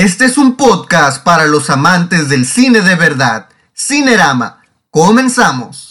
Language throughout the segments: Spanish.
Este es un podcast para los amantes del cine de verdad. Cinerama. Comenzamos.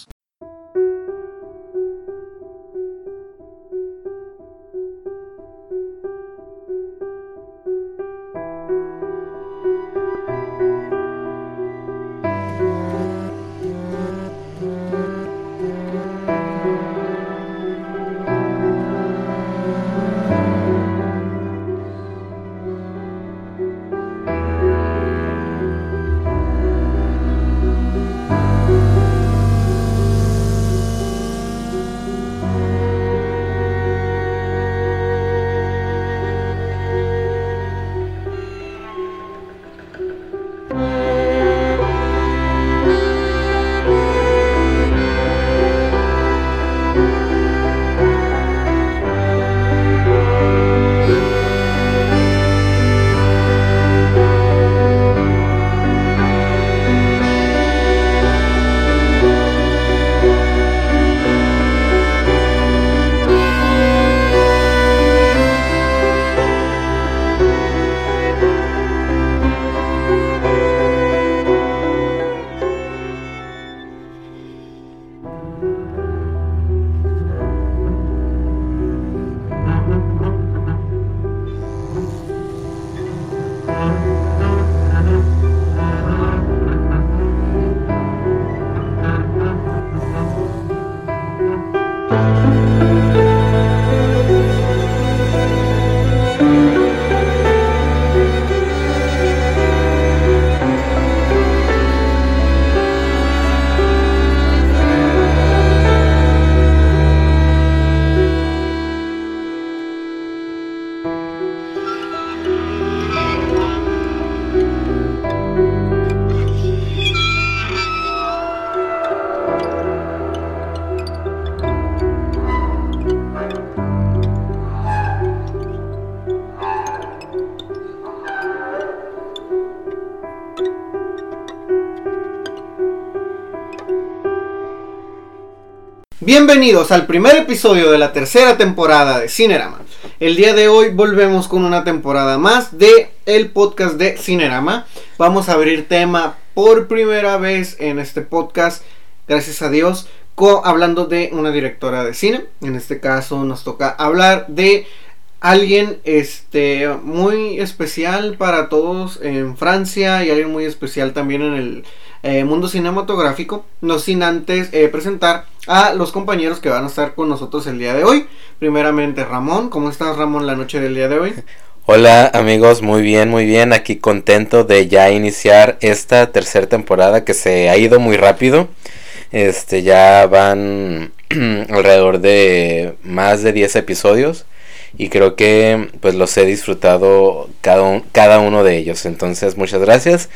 Bienvenidos al primer episodio de la tercera temporada de Cinerama. El día de hoy volvemos con una temporada más de el podcast de Cinerama. Vamos a abrir tema por primera vez en este podcast, gracias a Dios, hablando de una directora de cine. En este caso nos toca hablar de alguien este muy especial para todos en Francia y alguien muy especial también en el eh, mundo cinematográfico, no sin antes eh, presentar a los compañeros que van a estar con nosotros el día de hoy. Primeramente Ramón, ¿cómo estás Ramón la noche del día de hoy? Hola amigos, muy bien, muy bien, aquí contento de ya iniciar esta tercera temporada que se ha ido muy rápido. Este ya van alrededor de más de 10 episodios y creo que pues los he disfrutado cada, cada uno de ellos. Entonces, muchas gracias.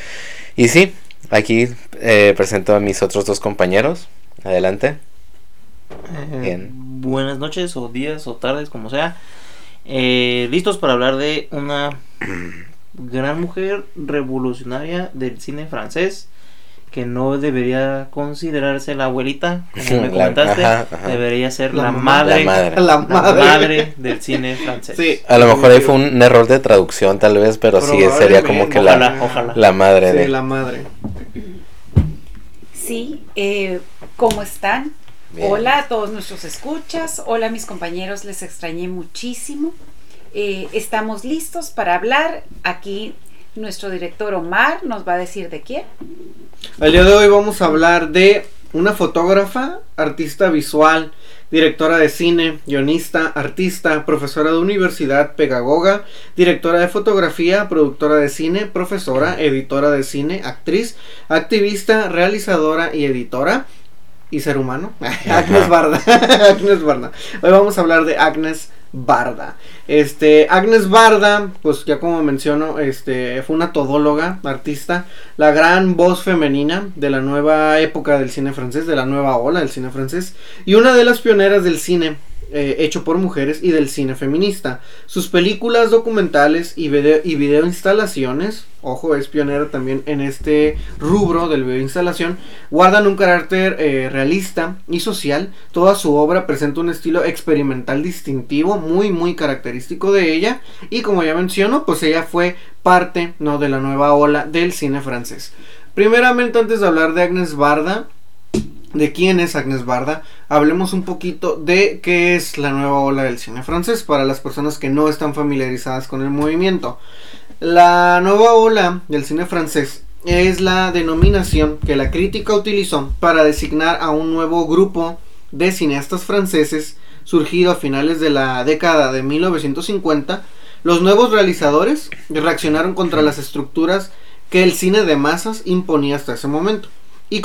Y sí, Aquí eh, presento a mis otros dos compañeros. Adelante. Eh, buenas noches o días o tardes, como sea. Eh, listos para hablar de una gran mujer revolucionaria del cine francés que no debería considerarse la abuelita, como me comentaste, debería ser la, madre, la, madre, del cine francés. Sí, a lo mejor ahí fue un error de traducción tal vez, pero sí sería como que la, la madre sí, de la madre. Sí, eh, ¿cómo están? Hola a todos nuestros escuchas, hola mis compañeros, les extrañé muchísimo. Eh, estamos listos para hablar. Aquí nuestro director Omar nos va a decir de quién. El día de hoy vamos a hablar de una fotógrafa, artista visual, directora de cine, guionista, artista, profesora de universidad, pedagoga, directora de fotografía, productora de cine, profesora, editora de cine, actriz, activista, realizadora y editora. Y ser humano. Agnes Barda. Agnes Barda. Hoy vamos a hablar de Agnes Barda. Este, Agnes Barda, pues ya como menciono, este, fue una todóloga, artista, la gran voz femenina de la nueva época del cine francés, de la nueva ola del cine francés, y una de las pioneras del cine eh, hecho por mujeres y del cine feminista. Sus películas documentales y video, y video instalaciones, ojo, es pionero también en este rubro del video instalación, guardan un carácter eh, realista y social. Toda su obra presenta un estilo experimental distintivo, muy, muy característico de ella. Y como ya menciono, pues ella fue parte ¿no? de la nueva ola del cine francés. Primeramente, antes de hablar de Agnes Barda, de quién es Agnes Barda, hablemos un poquito de qué es la nueva ola del cine francés para las personas que no están familiarizadas con el movimiento. La nueva ola del cine francés es la denominación que la crítica utilizó para designar a un nuevo grupo de cineastas franceses surgido a finales de la década de 1950. Los nuevos realizadores reaccionaron contra las estructuras que el cine de masas imponía hasta ese momento y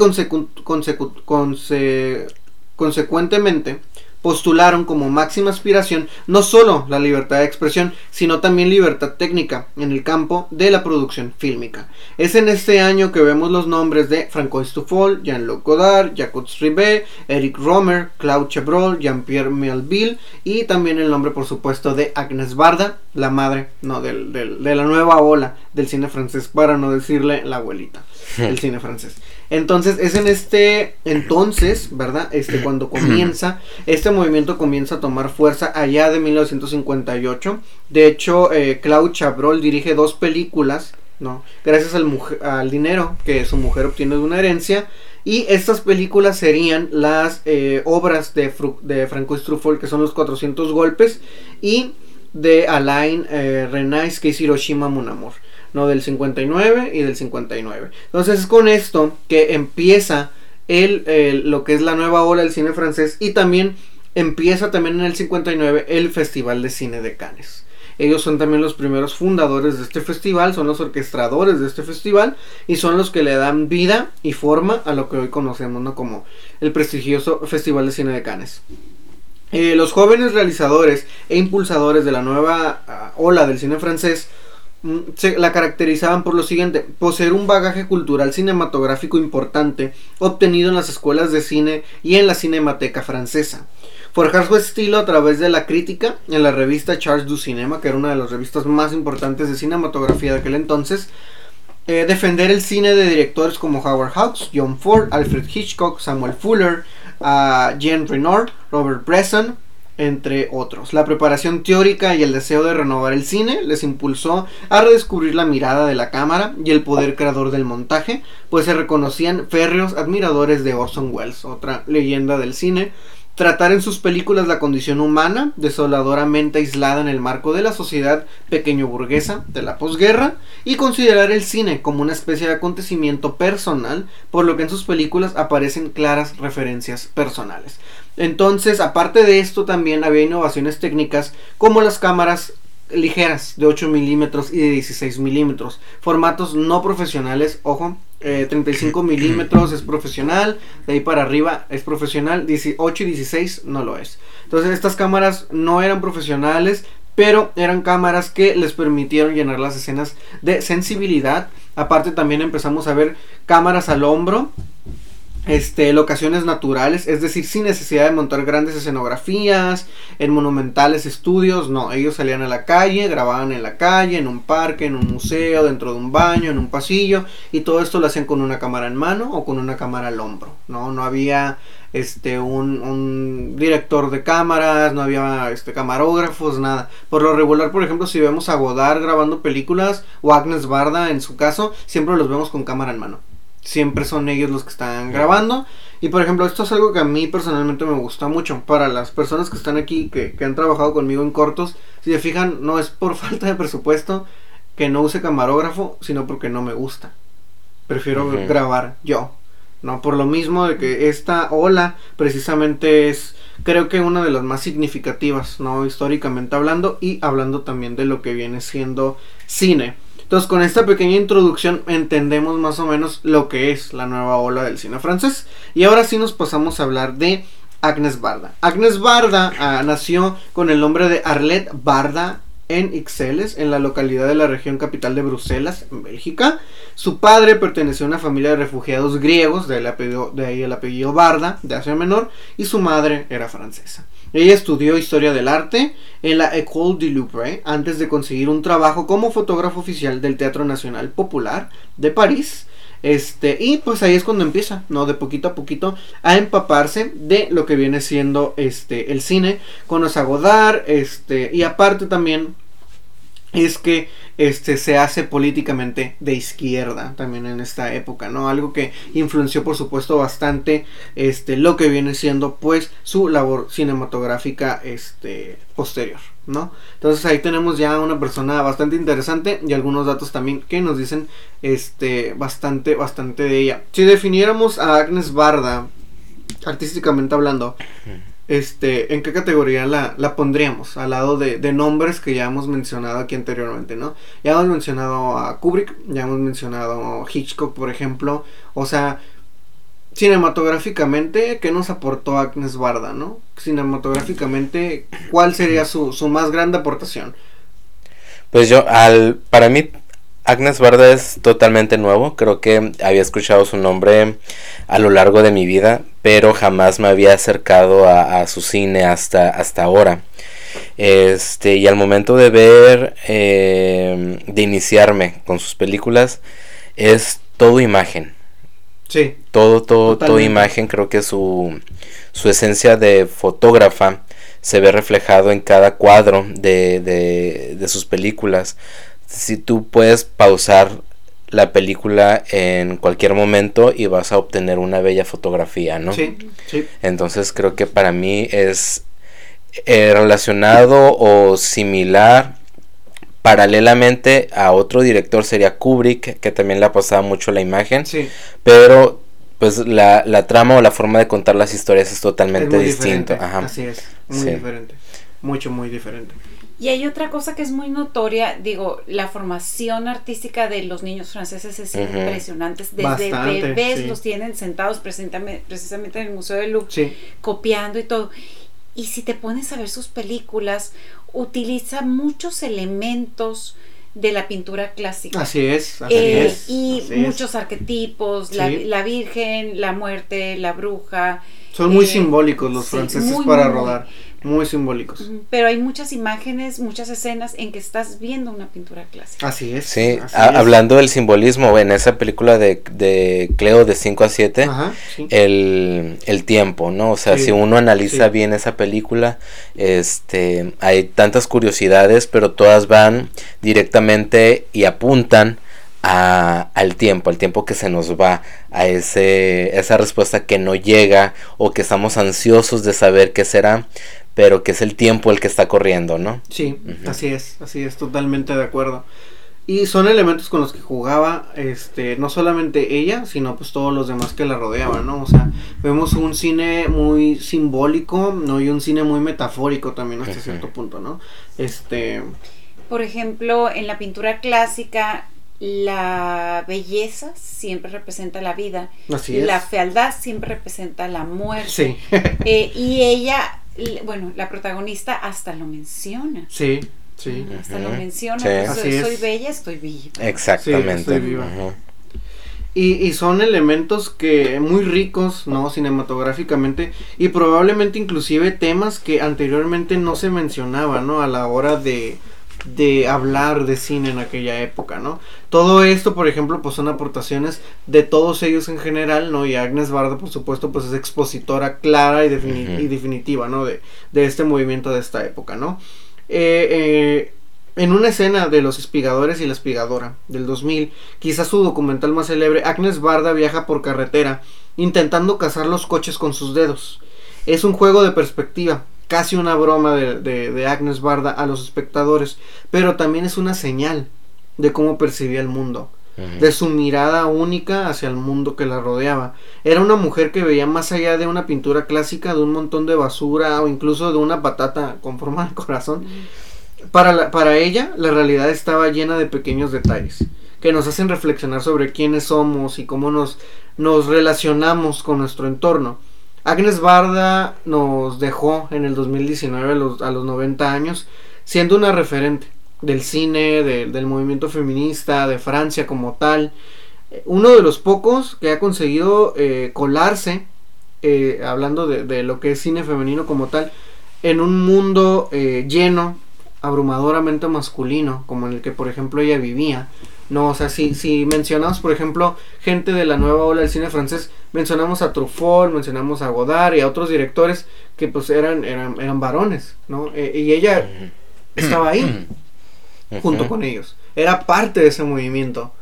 consecuentemente postularon como máxima aspiración no solo la libertad de expresión, sino también libertad técnica en el campo de la producción fílmica. Es en este año que vemos los nombres de Francois Truffaut, Jean-Luc Godard, Jacques Ribet, Eric Romer, Claude Chabrol, Jean-Pierre Melville y también el nombre por supuesto de Agnes Barda, la madre no, del, de la nueva ola del cine francés, para no decirle la abuelita del cine francés. Entonces es en este entonces, ¿verdad? Este cuando comienza, este movimiento comienza a tomar fuerza allá de 1958. De hecho, eh, Claude Chabrol dirige dos películas, ¿no? Gracias al, al dinero que su mujer obtiene de una herencia. Y estas películas serían las eh, obras de, de Francois Truffaut, que son los 400 golpes, y de Alain eh, Renais, que es Hiroshima Mon Amour del 59 y del 59. Entonces es con esto que empieza el, lo que es la nueva ola del cine francés y también empieza también en el 59 el Festival de Cine de Cannes. Ellos son también los primeros fundadores de este festival, son los orquestadores de este festival y son los que le dan vida y forma a lo que hoy conocemos ¿no? como el prestigioso Festival de Cine de Cannes. Eh, los jóvenes realizadores e impulsadores de la nueva ah, ola del cine francés se la caracterizaban por lo siguiente, poseer un bagaje cultural cinematográfico importante obtenido en las escuelas de cine y en la cinemateca francesa. Forjar su estilo a través de la crítica en la revista Charles du Cinema, que era una de las revistas más importantes de cinematografía de aquel entonces. Eh, defender el cine de directores como Howard Hawks, John Ford, Alfred Hitchcock, Samuel Fuller, Jean Renoir, Robert Bresson, entre otros. La preparación teórica y el deseo de renovar el cine les impulsó a redescubrir la mirada de la cámara y el poder creador del montaje, pues se reconocían férreos admiradores de Orson Welles, otra leyenda del cine, tratar en sus películas la condición humana, desoladoramente aislada en el marco de la sociedad pequeño burguesa de la posguerra, y considerar el cine como una especie de acontecimiento personal, por lo que en sus películas aparecen claras referencias personales. Entonces, aparte de esto, también había innovaciones técnicas como las cámaras ligeras de 8 milímetros y de 16 milímetros, formatos no profesionales, ojo, 35 eh, milímetros es profesional, de ahí para arriba es profesional, 8 y 16 no lo es. Entonces estas cámaras no eran profesionales, pero eran cámaras que les permitieron llenar las escenas de sensibilidad. Aparte también empezamos a ver cámaras al hombro este, locaciones naturales, es decir, sin necesidad de montar grandes escenografías, en monumentales estudios, no, ellos salían a la calle, grababan en la calle, en un parque, en un museo, dentro de un baño, en un pasillo, y todo esto lo hacían con una cámara en mano o con una cámara al hombro, no, no había este un, director de cámaras, no había este camarógrafos, nada. Por lo regular, por ejemplo, si vemos a Godard grabando películas o Agnes Barda en su caso, siempre los vemos con cámara en mano siempre son ellos los que están grabando. Y por ejemplo, esto es algo que a mí personalmente me gusta mucho. Para las personas que están aquí, que, han trabajado conmigo en cortos, si se fijan, no es por falta de presupuesto que no use camarógrafo, sino porque no me gusta. Prefiero grabar yo. No, por lo mismo de que esta ola precisamente es, creo que una de las más significativas, no históricamente hablando, y hablando también de lo que viene siendo cine. Entonces, con esta pequeña introducción entendemos más o menos lo que es la nueva ola del cine francés. Y ahora sí nos pasamos a hablar de Agnes Barda. Agnes Barda ah, nació con el nombre de Arlette Barda en Ixelles, en la localidad de la región capital de Bruselas, en Bélgica. Su padre perteneció a una familia de refugiados griegos, de, ahí el apellido Barda, de Asia Menor, y su madre era francesa. Ella estudió historia del arte en la École du Louvre antes de conseguir un trabajo como fotógrafo oficial del Teatro Nacional Popular de París. Este, y pues ahí es cuando empieza, ¿no? De poquito a poquito a empaparse de lo que viene siendo este el cine. Conoce a Godard, este, y aparte también es que este se hace políticamente de izquierda también en esta época, ¿no? Algo que influenció por supuesto bastante este lo que viene siendo pues su labor cinematográfica este posterior, ¿no? Entonces ahí tenemos ya una persona bastante interesante y algunos datos también que nos dicen este bastante bastante de ella. Si definiéramos a Agnes Barda artísticamente hablando, este, ¿en qué categoría la, la pondríamos? Al lado de, de, nombres que ya hemos mencionado aquí anteriormente, ¿no? Ya hemos mencionado a Kubrick, ya hemos mencionado a Hitchcock, por ejemplo. O sea, cinematográficamente, ¿qué nos aportó Agnes Barda, no? Cinematográficamente, ¿cuál sería su, su más grande aportación? Pues yo, al, para mí, Agnes Barda es totalmente nuevo, creo que había escuchado su nombre a lo largo de mi vida, pero jamás me había acercado a, su cine hasta, hasta ahora. Este, y al momento de ver, em, de iniciarme con sus películas, es todo imagen. Sí. Todo, todo, todo imagen. Creo que su, su esencia de fotógrafa se ve reflejado en cada cuadro de, de, de sus películas si tú puedes pausar la película en cualquier momento y vas a obtener una bella fotografía, ¿no? Sí, sí. Entonces creo que para mí es eh, relacionado o similar paralelamente a otro director sería Kubrick, que también le ha pasado mucho la imagen, sí. pero pues la, la, trama o la forma de contar las historias es totalmente distinto. Así es, muy diferente, mucho, muy diferente. Y hay otra cosa que es muy notoria, digo, la formación artística de los niños franceses es impresionante. Desde bebés los tienen sentados precisamente en el Museo de Louvre, copiando y todo. Y si te pones a ver sus películas, utiliza muchos elementos de la pintura clásica. Así es, así eh, es. Y muchos arquetipos, la, la, Virgen, la muerte, la bruja. Son muy eh, simbólicos los franceses para rodar muy simbólicos. Pero hay muchas imágenes, muchas escenas en que estás viendo una pintura clásica. Así es. Sí, hablando del simbolismo, en esa película de, de Cleo de 5 a 7, el, el, tiempo, ¿no? O sea, si uno analiza bien esa película, este, hay tantas curiosidades, pero todas van directamente y apuntan a, al tiempo, al tiempo que se nos va, a ese, esa respuesta que no llega o que estamos ansiosos de saber qué será, pero que es el tiempo el que está corriendo, ¿no? Sí, así es, así es, totalmente de acuerdo. Y son elementos con los que jugaba, este, no solamente ella, sino pues todos los demás que la rodeaban, ¿no? O sea, vemos un cine muy simbólico, ¿no? Y un cine muy metafórico también hasta cierto punto, ¿no? Este... Por ejemplo, en la pintura clásica, la belleza siempre representa la vida. Así La fealdad siempre representa la muerte. Sí. Eh, y ella bueno, la protagonista hasta lo menciona. Sí, sí. Hasta lo menciona. soy, bella, estoy viva. Exactamente. Y, y, son elementos que muy ricos, ¿no? Cinematográficamente y probablemente inclusive temas que anteriormente no se mencionaban, ¿no? A la hora de, de hablar de cine en aquella época, ¿no? Todo esto, por ejemplo, pues son aportaciones de todos ellos en general, ¿no? Y Agnes Barda, por supuesto, pues es expositora clara y, definitiva, ¿no? De, este movimiento de esta época, ¿no? Eh, eh, en una escena de Los Espigadores y la Espigadora del 2000, quizás su documental más célebre, Agnes Barda viaja por carretera intentando cazar los coches con sus dedos. Es un juego de perspectiva, casi una broma de, Agnes Barda a los espectadores, pero también es una señal de cómo percibía el mundo, de su mirada única hacia el mundo que la rodeaba. Era una mujer que veía más allá de una pintura clásica, de un montón de basura o incluso de una patata con forma de corazón. Para, para ella, la realidad estaba llena de pequeños detalles que nos hacen reflexionar sobre quiénes somos y cómo nos, nos relacionamos con nuestro entorno. Agnes Barda nos dejó en el 2019 a los, a los 90 años siendo una referente del cine, del movimiento feminista, de Francia como tal. Uno de los pocos que ha conseguido eh, colarse, eh, hablando de, lo que es cine femenino como tal, en un mundo eh, lleno, abrumadoramente masculino, como en el que por ejemplo ella vivía. No, o sea, si, si mencionamos, por ejemplo, gente de la nueva ola del cine francés, mencionamos a Truffaut, mencionamos a Godard y a otros directores que pues eran, eran, eran varones, ¿no? y ella estaba ahí, junto con ellos. Era parte de ese movimiento.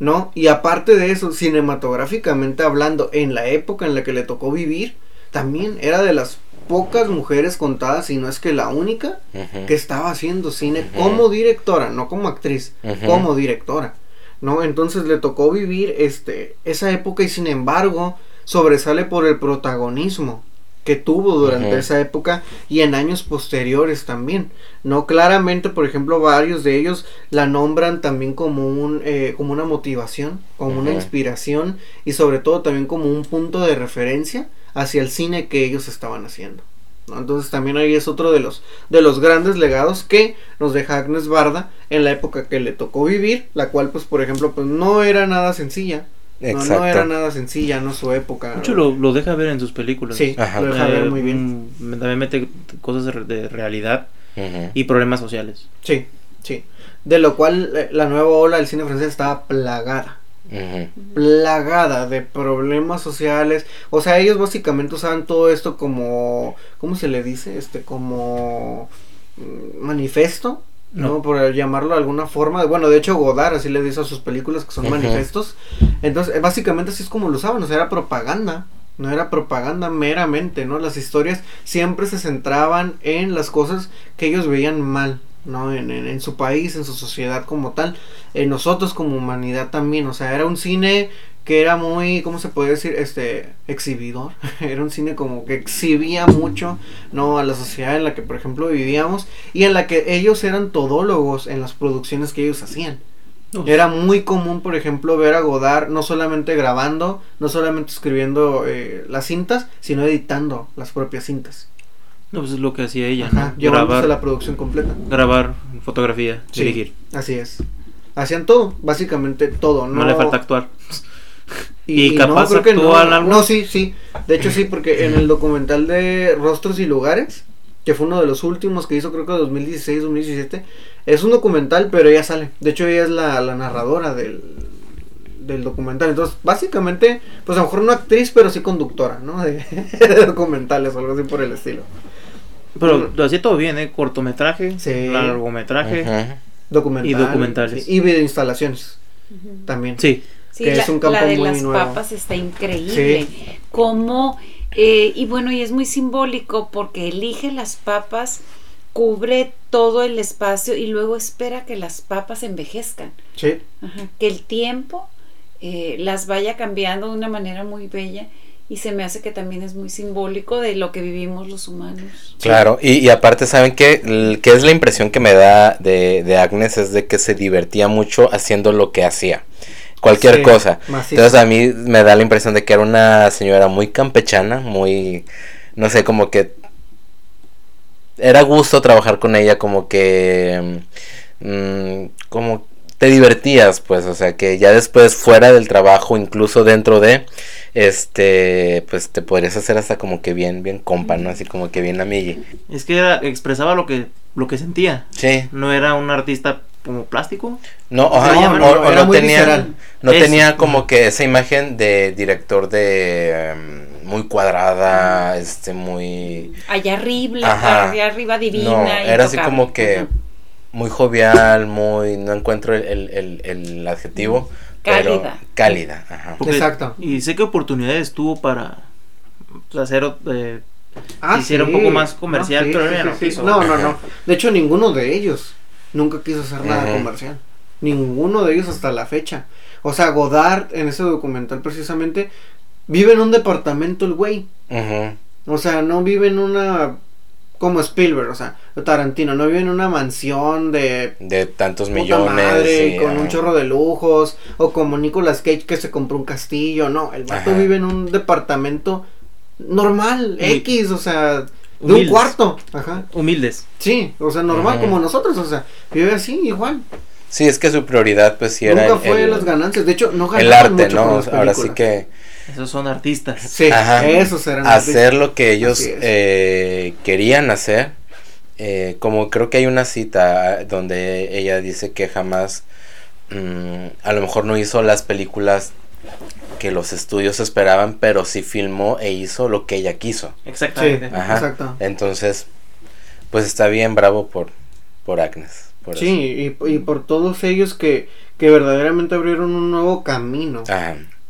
¿no? Y aparte de eso, cinematográficamente hablando, en la época en la que le tocó vivir, también era de las pocas mujeres contadas, si no es que la única, que estaba haciendo cine como directora, no como actriz, como directora, ¿no? Entonces le tocó vivir este, esa época y sin embargo sobresale por el protagonismo, que tuvo durante esa época y en años posteriores también. No claramente, por ejemplo, varios de ellos la nombran también como un eh, como una motivación, como una inspiración y sobre todo también como un punto de referencia hacia el cine que ellos estaban haciendo. Entonces también ahí es otro de los de los grandes legados que nos deja Agnes Barda en la época que le tocó vivir, la cual pues por ejemplo pues no era nada sencilla no, era nada sencilla, no su época. Mucho lo, lo deja ver en sus películas. Sí, lo deja ver muy bien. También mete cosas de, realidad y problemas sociales. Sí, sí. De lo cual eh, la nueva ola del cine francés estaba plagada. Plagada de problemas sociales. O sea, ellos básicamente usaban todo esto como. ¿Cómo se le dice? Este, como. Mm, manifesto ¿no? Por llamarlo de alguna forma. Bueno, de hecho Godard así le dice a sus películas que son manifestos. Entonces, eh, básicamente así es como lo usaban, o sea, era propaganda. No era propaganda meramente, ¿no? Las historias siempre se centraban en las cosas que ellos veían mal, ¿no? En, en, en su país, en su sociedad como tal, en nosotros como humanidad también, o sea, era un cine que era muy, ¿cómo se puede decir? Este, exhibidor. era un cine como que exhibía mucho, ¿no? A la sociedad en la que, por ejemplo, vivíamos y en la que ellos eran todólogos en las producciones que ellos hacían. Era muy común, por ejemplo, ver a Godard no solamente grabando, no solamente escribiendo eh, las cintas, sino editando las propias cintas. No, pues es lo que hacía ella, Ajá, Llevándose la producción completa. Grabar, fotografía, dirigir. Así es. Hacían todo, básicamente todo. No, no le falta actuar. Y, capaz no, no. No, sí, sí. De hecho, sí, porque en el documental de Rostros y Lugares, que fue uno de los últimos que hizo, creo que 2016, 2017, es un documental, pero ella sale. De hecho, ella es la, narradora del, del documental. Entonces, básicamente, pues a lo mejor no actriz, pero sí conductora, ¿no? De, documentales o algo así por el estilo. Pero lo hacía todo bien, ¿eh? Cortometraje, largometraje, documental, y documentales. y video instalaciones también. Sí que es un campo la de las papas está increíble. Como, eh, y bueno, y es muy simbólico porque elige las papas, cubre todo el espacio y luego espera que las papas envejezcan. Sí. que el tiempo eh, las vaya cambiando de una manera muy bella y se me hace que también es muy simbólico de lo que vivimos los humanos. Claro, y, aparte, ¿saben qué? que es la impresión que me da de, de Agnes? Es de que se divertía mucho haciendo lo que hacía cualquier cosa. Entonces a mí me da la impresión de que era una señora muy campechana, muy, no sé, como que era gusto trabajar con ella, como que, mm, como te divertías, pues, o sea, que ya después fuera del trabajo, incluso dentro de, este, pues te podrías hacer hasta como que bien, bien compa, ¿no? Así como que bien amigue. Es que era, expresaba lo que, lo que sentía. Sí. No era un artista como plástico. No, o, no, tenía, no tenía como que esa imagen de director de em, muy cuadrada, este muy allá arriba, allá arriba divina. No, era así como que muy jovial, muy no encuentro el, el, el, adjetivo. Cálida. cálida, ajá. Exacto. Y sé que oportunidades tuvo para hacer eh, ah, un poco más comercial, pero no, no, no. De hecho, ninguno de ellos nunca quiso hacer nada comercial. Ninguno de ellos hasta la fecha. O sea, Godard en ese documental precisamente vive en un departamento el güey. O sea, no vive en una como Spielberg, o sea, Tarantino, no vive en una mansión de de tantos millones con un chorro de lujos o como Nicolas Cage que se compró un castillo, no, el vato vive en un departamento normal, X, o sea, de un cuarto. Ajá. Humildes. Sí, o sea, normal como nosotros, o sea, vive así, igual. Sí, es que su prioridad pues sí era Nunca fue las ganancias, de hecho no El arte, ¿no? Ahora sí que... Esos son artistas. Sí, Ajá. esos eran Hacer lo que ellos eh, querían hacer. Eh, como creo que hay una cita donde ella dice que jamás, mm, a lo mejor no hizo las películas que los estudios esperaban, pero sí filmó e hizo lo que ella quiso. Exactamente. Ajá. Exacto. Entonces, pues está bien bravo por, por Agnes sí, y, y, por todos ellos que, que verdaderamente abrieron un nuevo camino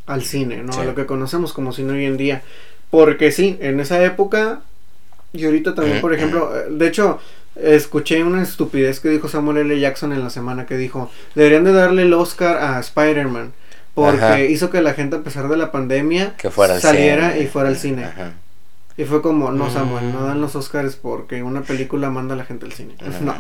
al cine, ¿no? A lo que conocemos como cine hoy en día. Porque sí, en esa época, y ahorita también, por ejemplo, eh, de hecho, escuché una estupidez que dijo Samuel L. Jackson en la semana que dijo, deberían de darle el Oscar a Spider-Man. Porque hizo que la gente a pesar de la pandemia saliera y fuera al cine. Y fue como, no Samuel, no dan los Oscars porque una película manda a la gente al cine. No,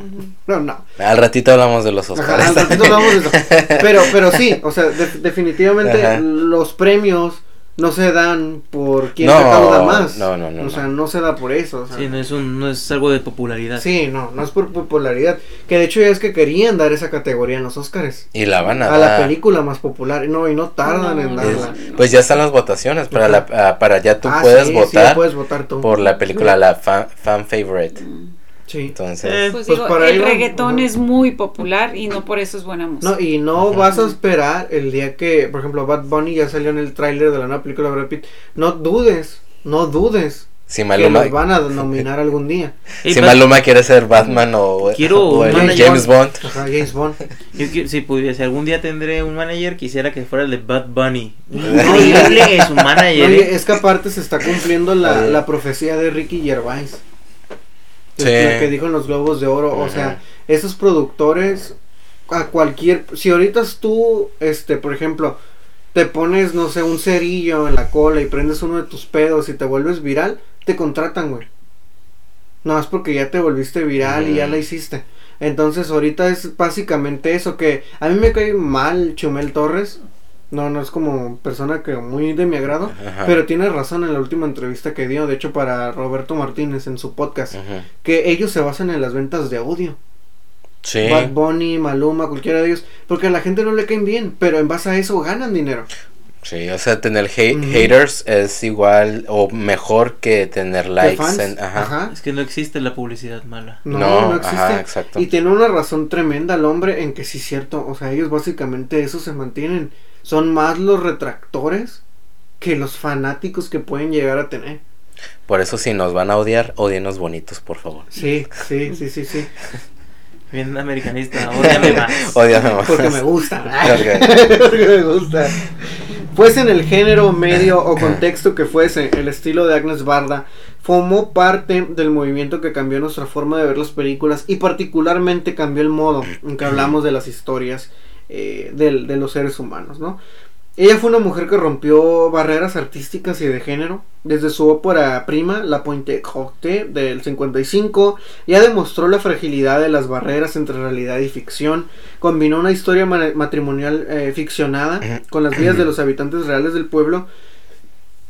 no, no. Al ratito hablamos de los Oscars. al ratito hablamos de eso. Pero, pero sí, o sea, definitivamente los premios no se dan por quien recauda más. No, no, no. O sea, no se da por eso. O sea. Sí, no es, un, no es algo de popularidad. Sí, no, no es por popularidad. Que de hecho ya es que querían dar esa categoría en los Oscars. Y la van a A la película más popular. No, y no tardan en darla. pues ya están las votaciones. Para, la, para ya tú ah, puedes votar. puedes votar tú. Por la película, la fan, fan favorite. Mm. Sí. Entonces, eh, pues, pues digo, el reggaetón es muy popular y no por eso es buena música. No, y no vas a esperar el día que, por ejemplo, Bad Bunny ya salió en el tráiler de la nueva película de Brad Pitt. No dudes, no dudes. Si Maluma, que van a nominar algún día. si Maluma quiere ser Batman o, quiero James Bond. Ajá, James Bond. si pudiera, si algún día tendré un manager, quisiera que fuera el de Bad Bunny. Increíble es un manager. ¿eh? es que aparte se está cumpliendo la, la profecía de Ricky Gervais que dijo en los Globos de Oro. O sea, esos productores, a cualquier. Si ahorita tú, este, por ejemplo, te pones, no sé, un cerillo en la cola y prendes uno de tus pedos y te vuelves viral, te contratan, güey. No, es porque ya te volviste viral y ya la hiciste. Entonces, ahorita es básicamente eso que a mí me cae mal Chumel Torres no, no es como persona que muy de mi agrado, pero tiene razón en la última entrevista que dio, de hecho para Roberto Martínez en su podcast, que ellos se basan en las ventas de audio. Sí. Bad Bunny, Maluma, cualquiera de ellos, porque a la gente no le caen bien, pero en base a eso ganan dinero. Sí, o sea, tener haters es igual o mejor que tener likes. ajá. Es que no existe la publicidad mala. No, no, existe. exacto. Y tiene una razón tremenda el hombre en que sí es cierto. O sea, ellos básicamente eso se mantienen son más los retractores que los fanáticos que pueden llegar a tener. Por eso si nos van a odiar, odienos bonitos, por favor. Sí, sí, sí, sí, sí. Bien americanista, odiame más. más. Porque me gusta. Porque me gusta. Fuese en el género, medio o contexto que fuese, el estilo de Agnes Barda formó parte del movimiento que cambió nuestra forma de ver las películas y particularmente cambió el modo en que hablamos de las historias eh, de, de, los seres humanos, ¿no? Ella fue una mujer que rompió barreras artísticas y de género. Desde su ópera prima, La Pointe Cote del 55, ya demostró la fragilidad de las barreras entre realidad y ficción. Combinó una historia matrimonial eh, ficcionada con las vidas de los habitantes reales del pueblo.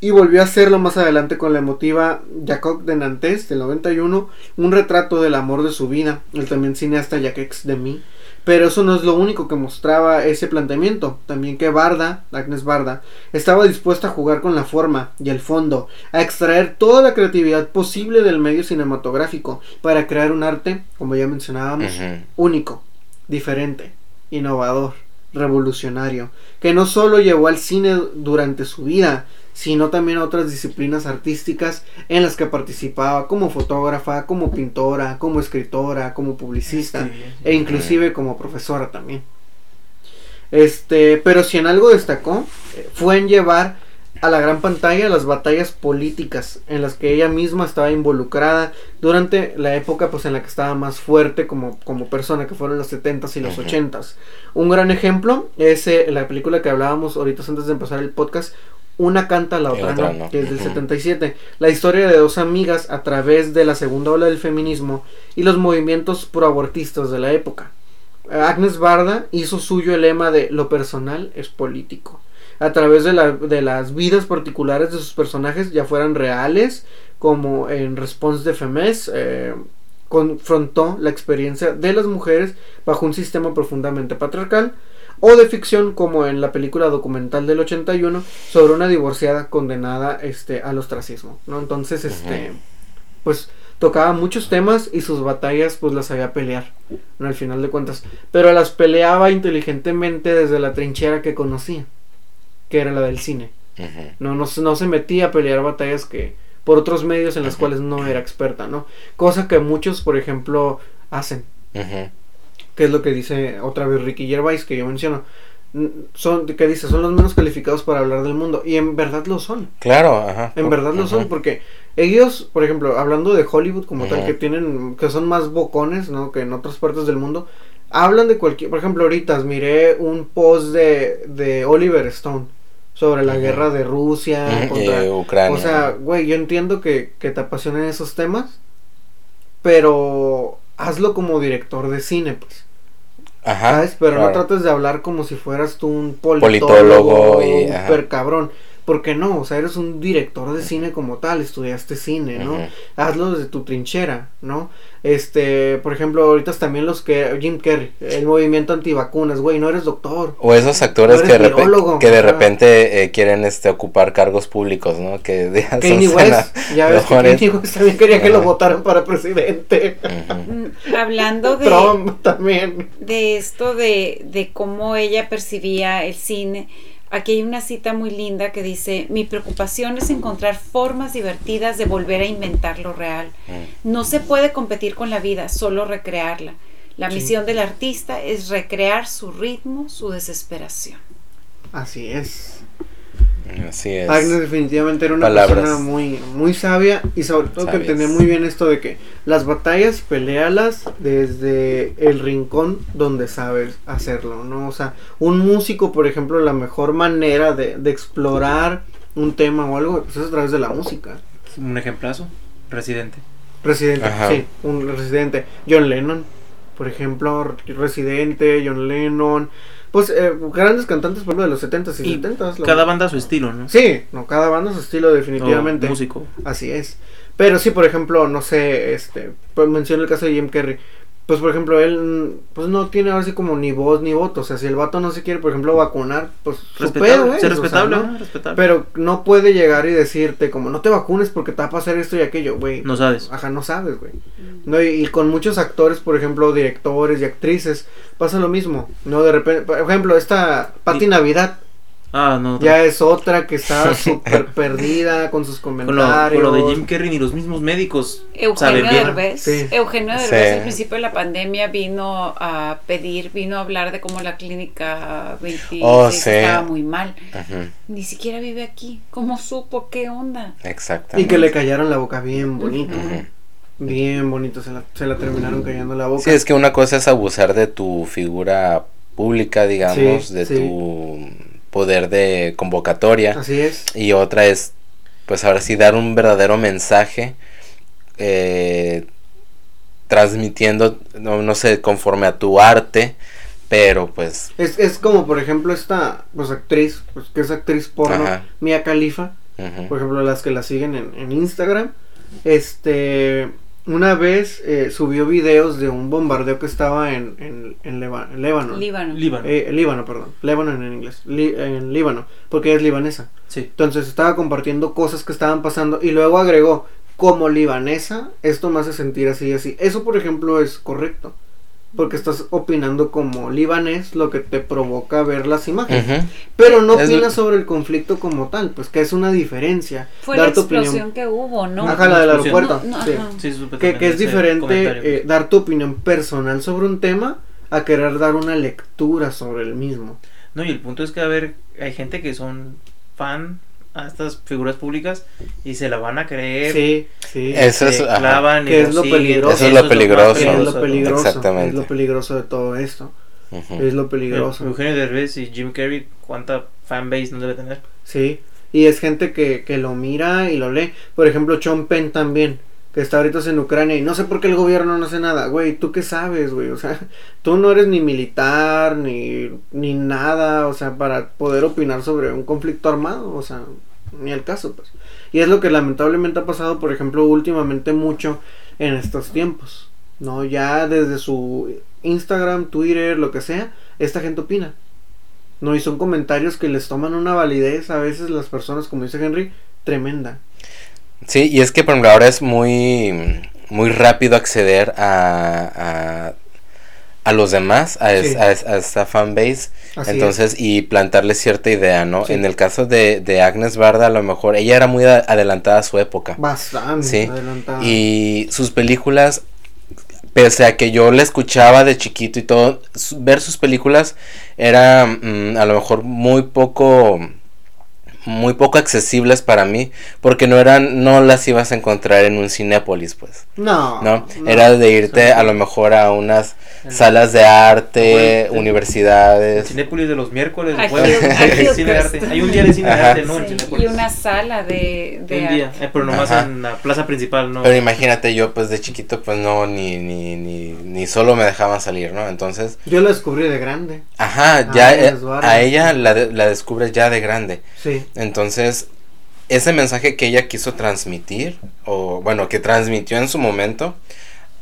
Y volvió a hacerlo más adelante con la emotiva Jacob de Nantes del 91, un retrato del amor de su vida. El también cineasta Jacques Demy pero eso no es lo único que mostraba ese planteamiento. También que Barda, Agnes Barda, estaba dispuesta a jugar con la forma y el fondo, a extraer toda la creatividad posible del medio cinematográfico para crear un arte, como ya mencionábamos, único, diferente, innovador, revolucionario, que no solo llevó al cine durante su vida, sino también a otras disciplinas artísticas en las que participaba como fotógrafa, como pintora, como escritora, como publicista e inclusive como profesora también. Este, pero si en algo destacó eh, fue en llevar a la gran pantalla las batallas políticas en las que ella misma estaba involucrada durante la época pues en la que estaba más fuerte como, como persona que fueron los 70s y los 80s. Un gran ejemplo es eh, la película que hablábamos ahorita antes de empezar el podcast, una canta la otra, no, que es del 77. La historia de dos amigas a través de la segunda ola del feminismo y los movimientos proabortistas de la época. Agnes Barda hizo suyo el lema de lo personal es político. a través de, la, de las vidas particulares de sus personajes, ya fueran reales, como en Response de Femes, eh, confrontó la experiencia de las mujeres bajo un sistema profundamente patriarcal, o de ficción como en la película documental del 81 sobre una divorciada condenada este al ostracismo, ¿no? Entonces, este pues tocaba muchos temas y sus batallas pues las sabía pelear, ¿no? al final de cuentas, pero las peleaba inteligentemente desde la trinchera que conocía, que era la del cine. no, no, no se metía a pelear batallas que por otros medios en los cuales no era experta, ¿no? Cosa que muchos, por ejemplo, hacen. Que es lo que dice otra vez Ricky Gervais, que yo menciono. Son, que dice, son los menos calificados para hablar del mundo. Y en verdad lo son. Claro, ajá. En verdad lo son, porque ellos, por ejemplo, hablando de Hollywood como tal, que tienen, que son más bocones, ¿no? Que en otras partes del mundo, hablan de cualquier, por ejemplo, ahorita miré un post de, de Oliver Stone sobre la guerra de Rusia contra Ucrania. O sea, güey, yo entiendo que, que te apasionen esos temas, pero hazlo como director de cine, pues. Ajá. ¿Sabes? Pero no trates de hablar como si fueras tú un politólogo, y, super cabrón. Porque no, o sea, eres un director de cine como tal, estudiaste cine, ¿no? Hazlo desde tu trinchera, ¿no? Este, por ejemplo, ahorita también los que Jim Carrey, el movimiento antivacunas, güey, no eres doctor. O esos actores que, que de repente eh, quieren este ocupar cargos públicos, ¿no? Que Kanye West, ya ves que Kanye West también quería que lo votaran para presidente. Mm, hablando de Trump también. De esto de de cómo ella percibía el cine Aquí hay una cita muy linda que dice, mi preocupación es encontrar formas divertidas de volver a inventar lo real. Mm. No se puede competir con la vida, solo recrearla. La misión del artista es recrear su ritmo, su desesperación. Así es. Así es. Agnes definitivamente era una persona muy, muy sabia y sobre todo que entendía muy bien esto de que las batallas pelealas desde el rincón donde sabes hacerlo, ¿no? O sea, un músico, por ejemplo, la mejor manera de, de explorar un tema o algo pues es a través de la música. Un ejemplazo, Residente. Residente, sí, un Residente. John Lennon, por ejemplo, Residente, John Lennon. Pues eh, grandes cantantes, por ejemplo, de los 70s y, 70s. Cada banda su estilo, ¿no? Sí, no, cada banda su estilo, definitivamente. músico. Así es. Pero sí, por ejemplo, no sé, este, pues menciono el caso de Jim Carrey pues por ejemplo, él pues no tiene ahora sí como ni voz ni voto. O sea, si el vato no se quiere, por ejemplo, vacunar, pues respetable, respetable, Pero no puede llegar y decirte como no te vacunes porque te va a pasar esto y aquello, güey. No sabes. Ajá, no sabes, güey. No, y, con muchos actores, por ejemplo, directores y actrices, pasa lo mismo. No, de repente, por ejemplo, esta Pati Navidad Ah, no. Ya es otra que está súper perdida con sus comentarios. Con lo, de Jim Carrey ni los mismos médicos. Eugenio Derbez. Eugenio Derbez al principio de la pandemia vino a pedir, vino a hablar de cómo la clínica 26 estaba muy mal. Ni siquiera vive aquí. ¿Cómo supo? ¿Qué onda? Exactamente. Y que le callaron la boca bien bonito. Bien bonito, se la, se la terminaron callando la boca. Sí, es que una cosa es abusar de tu figura pública, digamos, de tu poder de convocatoria. Así es. Y otra es, pues ahora sí, dar un verdadero mensaje, eh, transmitiendo, no, sé, conforme a tu arte, pero pues... Es, es como, por ejemplo, esta pues, actriz, pues, que es actriz porno, Mia Khalifa, por ejemplo, las que la siguen en, en Instagram, este una vez eh, subió videos de un bombardeo que estaba en, en, en, Líbano. Líbano. Eh, Líbano, perdón. Líbano en inglés. en Líbano. Porque es libanesa. Sí. Entonces estaba compartiendo cosas que estaban pasando y luego agregó, como libanesa, esto me hace sentir así y así. Eso, por ejemplo, es correcto porque estás opinando como libanés, lo que te provoca ver las imágenes. Pero no opinas sobre el conflicto como tal, pues que es una diferencia. Fue la explosión que hubo, ¿no? Ajá, la del aeropuerto. sí. que, es diferente eh, dar tu opinión personal sobre un tema a querer dar una lectura sobre el mismo. No, y el punto es que, a ver, hay gente que son fan a estas figuras públicas y se la van a creer. Sí, sí. Eso es, clavan que es lo peligroso. Eso es lo peligroso. Es lo peligroso. Exactamente. Es lo peligroso de todo esto. Es lo peligroso. Eugenio Derbez y Jim Carrey, ¿cuánta fanbase no debe tener? Sí. Y es gente que, que lo mira y lo lee. Por ejemplo, Sean Penn también. Que está ahorita en Ucrania y no sé por qué el gobierno no hace nada. Güey, ¿tú qué sabes, güey? O sea, tú no eres ni militar, ni, ni nada, o sea, para poder opinar sobre un conflicto armado, o sea, ni el caso, pues. Y es lo que lamentablemente ha pasado, por ejemplo, últimamente mucho en estos tiempos, ¿no? Ya desde su Instagram, Twitter, lo que sea, esta gente opina. No, y son comentarios que les toman una validez a veces las personas, como dice Henry, tremenda. Sí, y es que por ejemplo ahora es muy, muy rápido acceder a, a, los demás, a, esta fanbase, entonces, y plantarle cierta idea, ¿no? En el caso de, de, Agnes Barda, a lo mejor, ella era muy adelantada a su época. Bastante adelantada. Y sus películas, pese a que yo la escuchaba de chiquito y todo, ver sus películas era mm, a lo mejor muy poco muy poco accesibles para mí porque no eran no las ibas a encontrar en un cinépolis pues. No no, era de irte a lo mejor a unas salas de arte universidades. Cinépolis de los miércoles hay, un día de cine de arte no y una sala de, de un día eh, pero nomás en la plaza principal no pero imagínate yo pues de chiquito pues no ni ni ni, ni solo me dejaban salir no entonces yo la descubrí de grande. Ajá ya eh, a ella la, la descubres ya de grande. Sí entonces, ese mensaje que ella quiso transmitir, o bueno, que transmitió en su momento,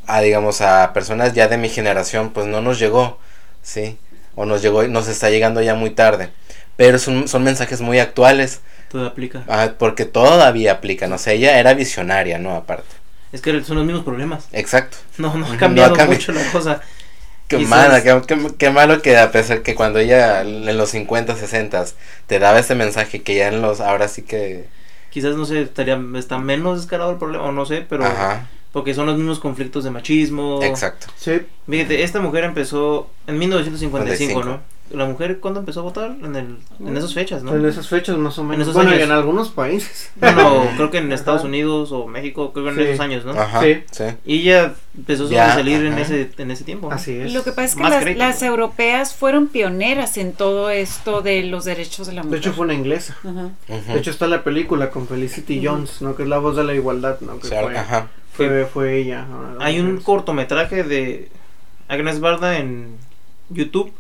a digamos a personas ya de mi generación, pues no nos llegó, ¿sí? O nos llegó y nos está llegando ya muy tarde. Pero son, son mensajes muy actuales. Todo aplica. Ah, porque todavía aplican. O sea, ella era visionaria, ¿no? Aparte. Es que son los mismos problemas. Exacto. No, no ha cambiado mucho la cosa. Qué malo, qué, malo que a pesar que cuando ella en los 50, 60 te daba ese mensaje que ya en los, ahora sí que... Quizás, no sé, estaría, está menos descarado el problema, o no sé, pero... Porque son los mismos conflictos de machismo. Exacto. Sí. Fíjate, esta mujer empezó en 1955, ¿no? La mujer cuándo empezó a votar en el en esas fechas no en esas fechas más o menos. En bueno en algunos países. Bueno creo que en Estados Unidos o México creo que en esos años no ajá, sí. sí. y ella empezó a salir en ese en ese tiempo así es. Lo que pasa es que las, las, europeas fueron pioneras en todo esto de los derechos de la mujer de hecho fue una inglesa. Ajá. de hecho está la película con Felicity Jones no que es la voz de la igualdad no que fue, ajá. Fue, fue ella hay un cortometraje de Agnes Barda en YouTube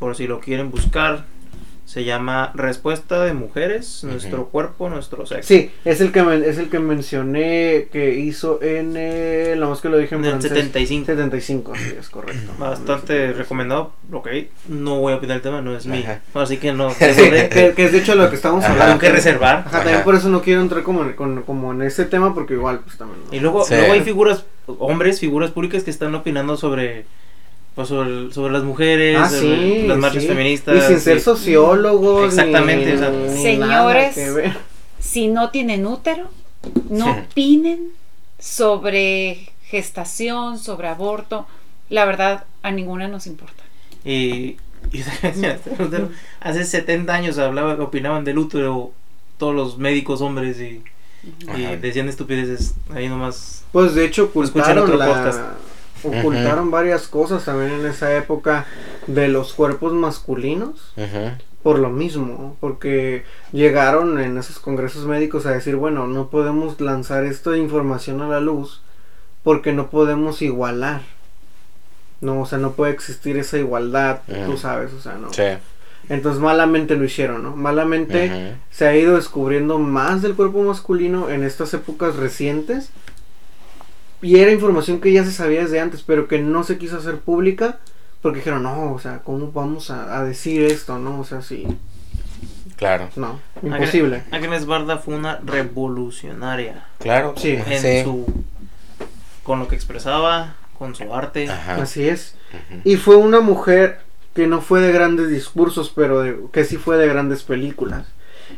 por si lo quieren buscar. Se llama Respuesta de Mujeres, Nuestro Cuerpo, Nuestro Sexo. Sí, es el que es el que mencioné que hizo en el, la más que lo dije en, el 75. 75, sí, es correcto. Bastante recomendado, ok. No voy a opinar el tema, no es mío. Así que no. que, es de hecho lo que estamos hablando. Tengo que reservar. Ajá, también por eso no quiero entrar como, en, como en ese tema porque igual pues también. Y luego, luego hay figuras, hombres, figuras públicas que están opinando sobre pues sobre, sobre, las mujeres, ah, sí, las marchas feministas. Y sin ser sociólogos. Exactamente. Señores, si no tienen útero, no opinen sobre gestación, sobre aborto. La verdad, a ninguna nos importa. Y, hace 70 años hablaba, opinaban del útero todos los médicos hombres y, decían estupideces ahí nomás. Pues de hecho, ocultaron la, podcast ocultaron varias cosas también en esa época de los cuerpos masculinos. Por lo mismo, porque llegaron en esos congresos médicos a decir, bueno, no podemos lanzar esta información a la luz porque no podemos igualar. No, o sea, no puede existir esa igualdad, tú sabes, o sea, no. Entonces malamente lo hicieron, ¿no? Malamente se ha ido descubriendo más del cuerpo masculino en estas épocas recientes y era información que ya se sabía desde antes, pero que no se quiso hacer pública porque dijeron, no, o sea, ¿cómo vamos a, decir esto, no? O sea, sí. Claro. No, imposible. Agnes Barda fue una revolucionaria. Claro. Sí. En su... Con lo que expresaba, con su arte. Así es. Y fue una mujer que no fue de grandes discursos, pero que sí fue de grandes películas.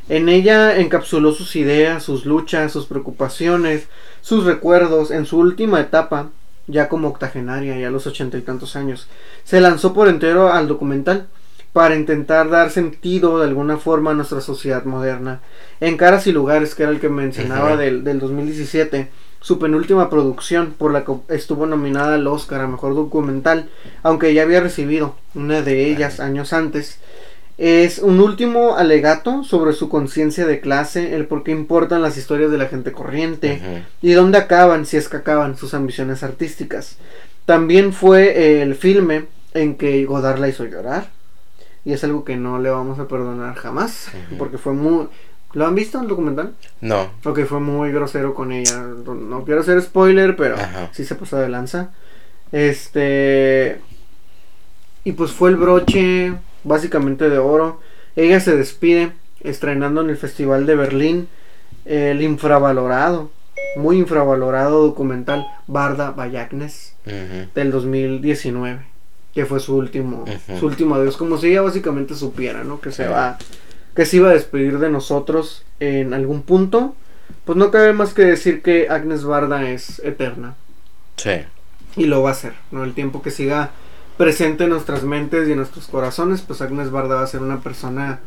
En ella encapsuló sus ideas, sus luchas, sus preocupaciones, sus recuerdos en su última etapa, ya como octogenaria, ya a los ochenta y tantos años. Se lanzó por entero al documental para intentar dar sentido de alguna forma a nuestra sociedad moderna. En Caras y Lugares, que era el que mencionaba del, del 2017, su penúltima producción por la que estuvo nominada al Oscar a Mejor Documental, aunque ya había recibido una de ellas años antes. Es un último alegato sobre su conciencia de clase, el por qué importan las historias de la gente corriente y dónde acaban, si es que acaban, sus ambiciones artísticas. También fue el filme en que Godard la hizo llorar y es algo que no le vamos a perdonar jamás porque fue muy ¿Lo han visto el documental? No. Ok, fue muy grosero con ella. No, quiero hacer spoiler, pero sí se pasó de lanza. Este. Y pues fue el broche básicamente de oro. Ella se despide estrenando en el Festival de Berlín el infravalorado, muy infravalorado documental Barda Bayagnes del 2019, que fue su último, su último adiós, como si ella básicamente supiera, ¿no? Que se va, que se iba a despedir de nosotros en algún punto. Pues no cabe más que decir que Agnes Barda es eterna. Sí. Y lo va a hacer, ¿no? El tiempo que siga presente en nuestras mentes y en nuestros corazones, pues Agnes Barda va a ser una persona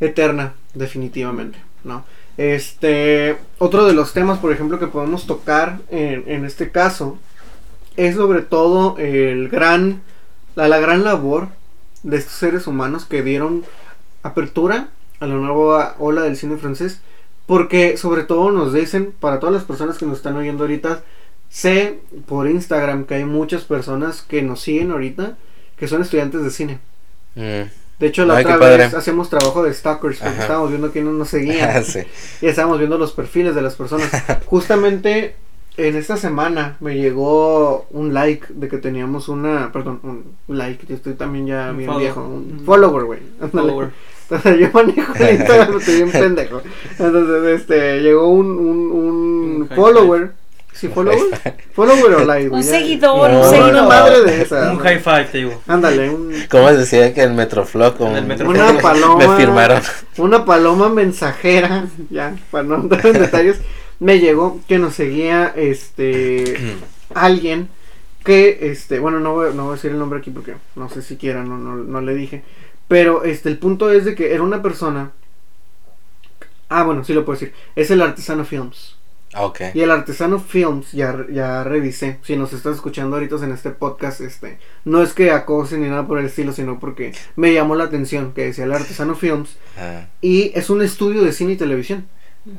eterna, definitivamente, ¿no? Este, otro de los temas, por ejemplo, que podemos tocar en, este caso, es sobre todo el gran, la, la gran labor de estos seres humanos que dieron apertura a la nueva ola del cine francés, porque sobre todo nos dicen, para todas las personas que nos están oyendo ahorita, Sé por Instagram que hay muchas personas que nos siguen ahorita que son estudiantes de cine. Mm. De hecho, la otra vez hacemos trabajo de stalkers porque estábamos viendo quiénes nos seguían. Y estábamos viendo los perfiles de las personas. Justamente en esta semana me llegó un like de que teníamos una. Perdón, un like. Yo estoy también ya bien viejo. Un follower, güey. Follower. Entonces yo manejo el Instagram, estoy bien pendejo. Entonces, este, llegó un, un, un follower Sí, follower. follower o like, Un seguidor, un seguidor. madre de esa. Un high five, te digo. Ándale, un. ¿Cómo decía que el Metroflow? Como el Una paloma. me firmaron. Una paloma mensajera, ya, para no entrar en detalles, me llegó que nos seguía este. alguien que, este, bueno, no voy, no voy a decir el nombre aquí porque no sé siquiera, no, no, no le dije. Pero este, el punto es de que era una persona. Ah, bueno, sí lo puedo decir. Es el Artesano Films. Y el Artesano Films, ya, ya revisé, si nos estás escuchando ahorita en este podcast, este, no es que acose ni nada por el estilo, sino porque me llamó la atención que decía el Artesano Films. Ah. y es un estudio de cine y televisión